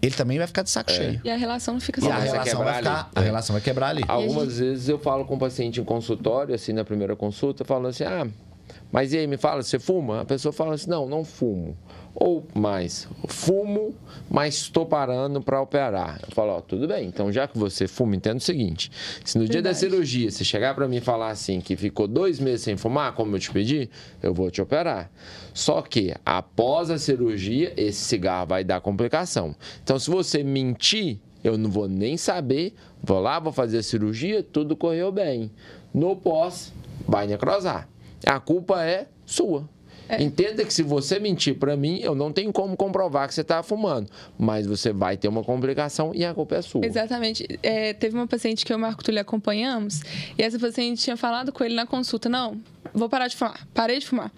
ele também vai ficar de saco cheio. E a relação não fica E a relação vai quebrar ficar, ali. a relação vai quebrar ali. Algumas vezes eu falo com o paciente em consultório, assim, na primeira consulta, falando assim, ah, mas e aí, me fala, você fuma? A pessoa fala assim, não, não fumo. Ou mais, fumo, mas estou parando para operar. Eu falo, ó, tudo bem, então já que você fuma, entenda o seguinte, se no dia da Verdade. cirurgia você chegar para mim e falar assim, que ficou dois meses sem fumar, como eu te pedi, eu vou te operar. Só que, após a cirurgia, esse cigarro vai dar complicação. Então, se você mentir, eu não vou nem saber, vou lá, vou fazer a cirurgia, tudo correu bem. No pós, vai necrosar. A culpa é sua. Entenda que se você mentir para mim, eu não tenho como comprovar que você está fumando, mas você vai ter uma complicação e a culpa é sua. Exatamente. É, teve uma paciente que eu e o Marco Túlio acompanhamos, e essa paciente tinha falado com ele na consulta: Não, vou parar de fumar. Parei de fumar.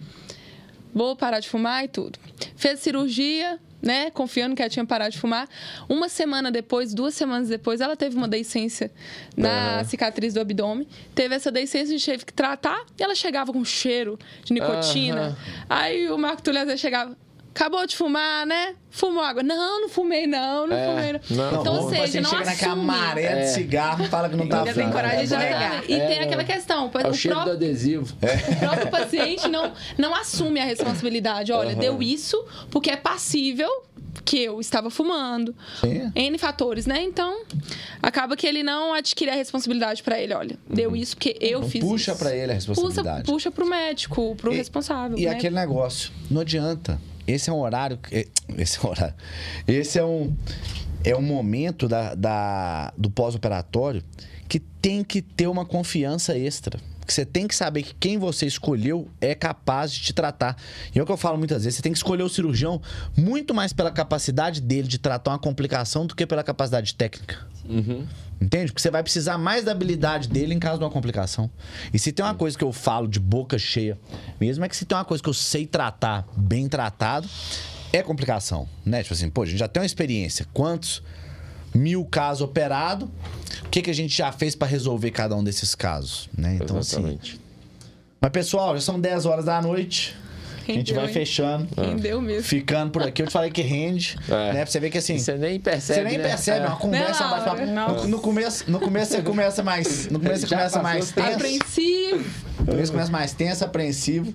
Vou parar de fumar e tudo. Fez cirurgia, né? Confiando que ela tinha parado de fumar. Uma semana depois, duas semanas depois, ela teve uma deiscência na Aham. cicatriz do abdômen. Teve essa deiscência, a gente teve que tratar, e ela chegava com cheiro de nicotina. Aham. Aí o Marco vezes chegava. Acabou de fumar, né? Fumou água. Não, não fumei, não, não É, fumei. Não. não. Então, ou o seja, não chega naquela assume. maré É. de cigarro e fala que não tá Ainda tem fumando. coragem de É, negar. E É, tem é. aquela questão, É o o, cheiro do próprio, adesivo. o próprio paciente não, não assume a responsabilidade. Olha, Aham. deu isso porque é passível que eu estava fumando. Sim. N fatores, né? Então, acaba que ele não adquire a responsabilidade pra ele. Olha, deu isso porque eu Então fiz puxa pra ele a responsabilidade. Puxa, puxa pro médico, pro E- responsável. E né? aquele negócio, não adianta. Esse é um horário. que- Esse é um horário. Esse é um. É um momento da, da- do pós-operatório que tem que ter uma confiança extra. Que você tem que saber que quem você escolheu é capaz de te tratar. E é o que eu falo muitas vezes: você tem que escolher o cirurgião muito mais pela capacidade dele de tratar uma complicação do que pela capacidade técnica. Entende? Porque você vai precisar mais da habilidade dele em caso de uma complicação. E se tem uma coisa que eu falo de boca cheia, mesmo é que se tem uma coisa que eu sei tratar bem tratado, é complicação, né? Tipo assim, pô, a gente já tem uma experiência. Quantos mil casos operados? O que, que a gente já fez pra resolver cada um desses casos, né? Então, assim... Exatamente. Mas, pessoal, já são 10 horas da noite. A gente vai hein? fechando. Rendeu mesmo. Ficando por aqui. Eu te falei que rende, É. né? Pra você ver que, assim... Você nem percebe. Você nem né? percebe, é uma conversa, Não. No, no começo, no começo você começa mais, no começo você Já começa mais tenso, Apreensivo. no começo começa mais tenso, apreensivo,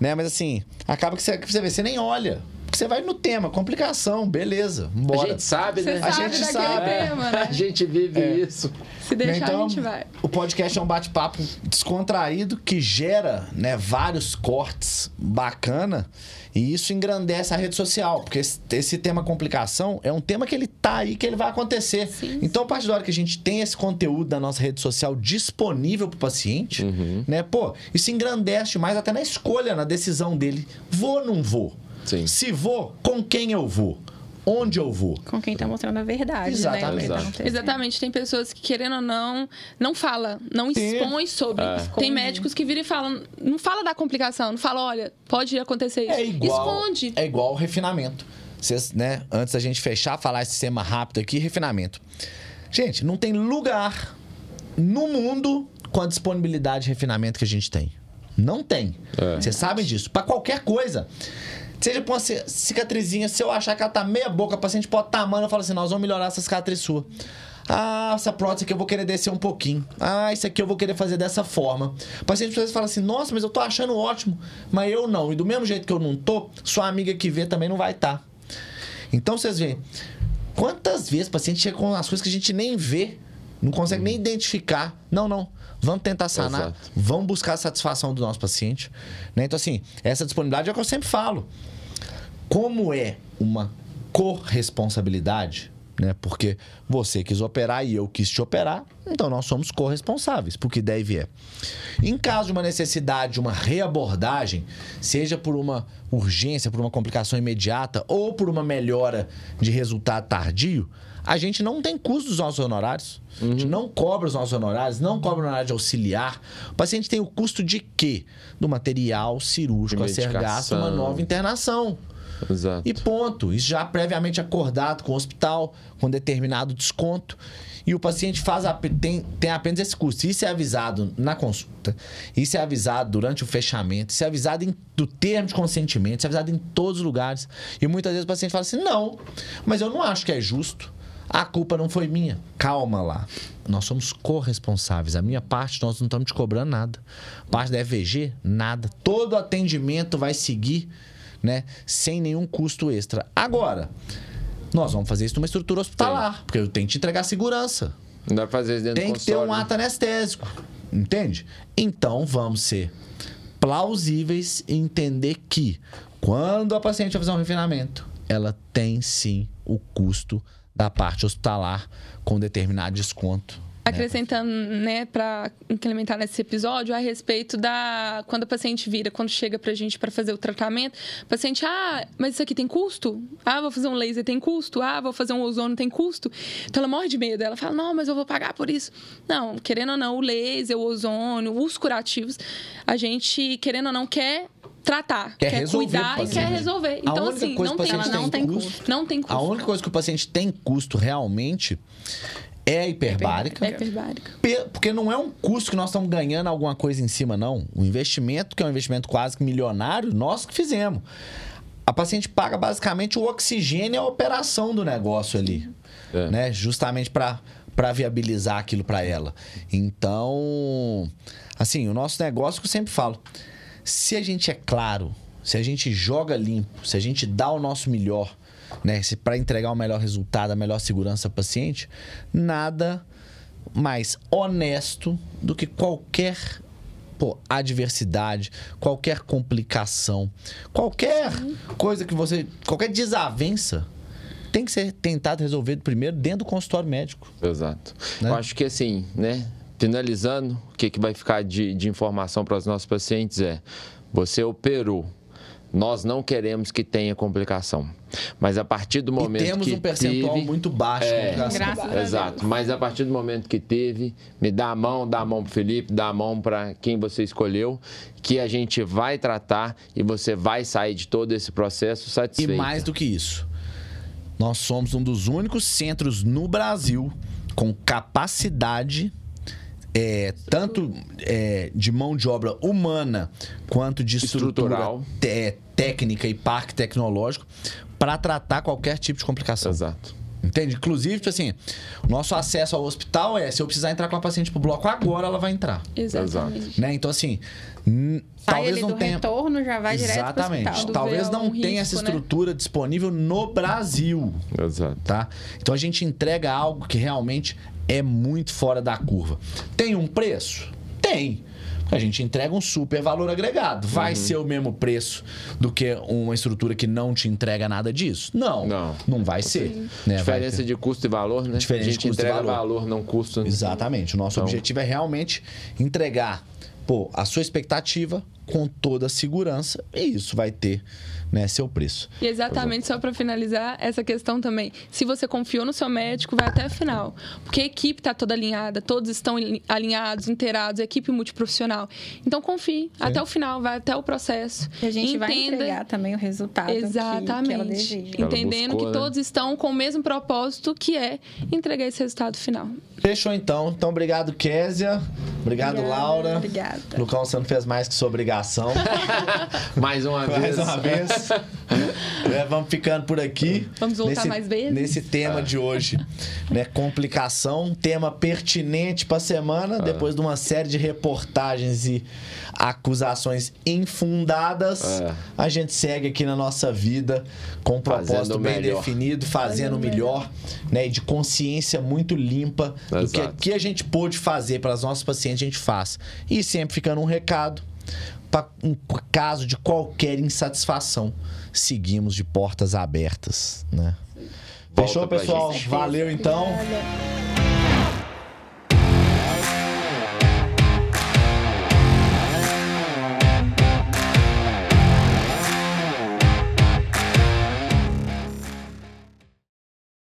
né? Mas assim, acaba que você, que você vê, você nem olha, porque você vai no tema, complicação, beleza, A bora. gente sabe, Você né? A sabe gente sabe. tema, né? A gente vive É. isso. Se deixar, então, a gente vai. o podcast é um bate-papo descontraído que gera, né, vários cortes bacana e isso engrandece a rede social, porque esse, esse tema complicação é um tema que ele tá aí, que ele vai acontecer. Sim. Então, a partir da hora que a gente tem esse conteúdo da nossa rede social disponível pro paciente, né, pô, isso engrandece mais até na escolha, na decisão dele. Vou ou não vou? Sim. Se vou, com quem eu vou? Onde eu vou? Com quem tá mostrando a verdade, Exatamente. né? tá Exato. acontecendo. Exatamente, tem pessoas que, querendo ou não, não fala, não Sim. expõe sobre. É. Tem médicos que viram e falam, não fala da complicação, não fala, olha, pode acontecer isso. É igual, Esconde. É igual o refinamento. Vocês, né, antes da gente fechar, falar esse tema rápido aqui, refinamento. Gente, não tem lugar no mundo com a disponibilidade de refinamento que a gente tem. Não tem. É. Vocês sabem disso. Pra qualquer coisa. Seja pra uma ci- cicatrizinha, se eu achar que ela tá meia boca, o paciente pode estar mano, eu falo assim, nós vamos melhorar essa cicatriz sua. Ah, essa prótese aqui eu vou querer descer um pouquinho. Ah, isso aqui eu vou querer fazer dessa forma. O paciente às vezes fala assim, nossa, mas eu tô achando ótimo. Mas eu não. E do mesmo jeito que eu não tô, sua amiga que vê também não vai estar. Então vocês veem, quantas vezes o paciente chega com as coisas que a gente nem vê Não consegue nem identificar. Não, não. Vamos tentar sanar. Exato. Vamos buscar a satisfação do nosso paciente. Né? Então, assim, essa disponibilidade é o que eu sempre falo. Como é uma corresponsabilidade, né? Porque você quis operar e eu quis te operar, então nós somos corresponsáveis por que der e vier. Em caso de uma necessidade de uma reabordagem, seja por uma urgência, por uma complicação imediata ou por uma melhora de resultado tardio, a gente não tem custo dos nossos honorários. A gente não cobra os nossos honorários, não cobra o honorário de auxiliar. O paciente tem o custo de quê? Do material cirúrgico a ser gasto uma nova internação. Exato. E ponto. Isso já previamente acordado com o hospital, com determinado desconto. E o paciente faz a- tem, tem apenas esse custo. Isso é avisado na consulta, isso é avisado durante o fechamento, isso é avisado em, do termo de consentimento, isso é avisado em todos os lugares. E muitas vezes o paciente fala assim: não, mas eu não acho que é justo. A culpa não foi minha. Calma lá. Nós somos corresponsáveis. A minha parte, nós não estamos te cobrando nada. Parte da EVG, nada. Todo atendimento vai seguir né? Sem nenhum custo extra. Agora, nós vamos fazer isso numa estrutura hospitalar, porque eu tenho que te entregar segurança. Não dá pra fazer isso dentro Tem do que ter um consultório, né? ato anestésico. Entende? Então vamos ser plausíveis e entender que quando a paciente vai fazer um refinamento, ela tem sim o custo da parte hospitalar com determinado desconto. Acrescentando, né, para implementar nesse episódio a respeito da quando a paciente vira, quando chega pra gente para fazer o tratamento, o paciente, ah, mas isso aqui tem custo? Ah, vou fazer um laser tem custo? Ah, vou fazer um ozônio tem custo? Então ela morre de medo, ela fala: "Não, mas eu vou pagar por isso". Não, querendo ou não, o laser, o ozônio, os curativos, a gente querendo ou não quer tratar, Quer quer, cuidar e quer resolver. A Então assim, não tem, Ela não tem custo- custo. não tem custo. A única coisa que o paciente tem custo realmente é hiperbárica. é hiperbárica. Pe- Porque não é um custo que nós estamos ganhando alguma coisa em cima, não. O investimento, que é um investimento quase que milionário, nós que fizemos. A paciente paga basicamente o oxigênio e a operação do negócio ali. É. Né? Justamente para viabilizar aquilo para ela. Então, assim, o nosso negócio que eu sempre falo. Se a gente é claro, se a gente joga limpo, se a gente dá o nosso melhor, né, para entregar o melhor resultado, a melhor segurança ao paciente, nada mais honesto do que qualquer pô, adversidade, qualquer complicação, qualquer coisa que você, qualquer desavença tem que ser tentado resolver primeiro dentro do consultório médico. Exato. Né? Eu acho que assim, né? Finalizando, o que, que vai ficar de, de informação para os nossos pacientes é: você operou. Nós não queremos que tenha complicação. Mas a partir do momento e temos que um percentual teve, muito baixo de É. complicação. Graças a Deus. Exato. Mas a partir do momento que teve, me dá a mão, dá a mão pro Felipe, dá a mão para quem você escolheu, que a gente vai tratar e você vai sair de todo esse processo E satisfeito. mais do que isso, nós somos um dos únicos centros no Brasil com capacidade, é, tanto é, de mão de obra humana quanto de estrutura Estrutural. te- técnica e parque tecnológico para tratar qualquer tipo de complicação. Exato. Entende? Inclusive, tipo assim, o nosso acesso ao hospital é: se eu precisar entrar com a paciente pro bloco agora, ela vai entrar. Exatamente. Né? Então, assim, Sai talvez ele não do tenha. retorno, já vai direto pro Exatamente. hospital. Talvez não um tenha essa risco, né? estrutura disponível no Brasil, Exato. tá? Então a gente entrega algo que realmente é muito fora da curva. Tem um preço? Tem. A gente entrega um super valor agregado. Uhum. Vai ser o mesmo preço do que uma estrutura que não te entrega nada disso? Não. Não. Não vai ser. né? Vai Diferença ter- de custo e valor, né? Diferença a de gente custo e entrega valor. valor, não custo. né? Exatamente. O nosso Então- objetivo é realmente entregar pô, a sua expectativa com toda a segurança e isso vai ter né, seu preço. E exatamente, só para finalizar, essa questão também. Se você confiou no seu médico, vai até o final. Porque a equipe está toda alinhada, todos estão ali- alinhados, inteirados, equipe multiprofissional. Então confie até o final, vai até o processo. E a gente vai Entenda- entregar também o resultado que- que, ela Exatamente. deseja. Ela Entendendo buscou, que né? todos estão com o mesmo propósito, que é entregar esse resultado final. Fechou então. Então, obrigado, Késia. Obrigado, Obrigada, Laura. obrigada. Lucão, você não fez mais que sua obrigação. Mais uma vez. Mais uma vez. É, vamos ficando por aqui. Vamos voltar nesse, mais vezes? Nesse tema de hoje. Né? Complicação, um tema pertinente para a semana, depois de uma série de reportagens e acusações infundadas. É. A gente segue aqui na nossa vida com um propósito bem melhor. definido, fazendo o melhor, né? E de consciência muito limpa do que, Exato. que a gente pôde fazer para os nossos pacientes, a gente faz. E sempre ficando um recado. Para um caso de qualquer insatisfação, seguimos de portas abertas, né? Volta Fechou, pessoal? Valeu então. Obrigada.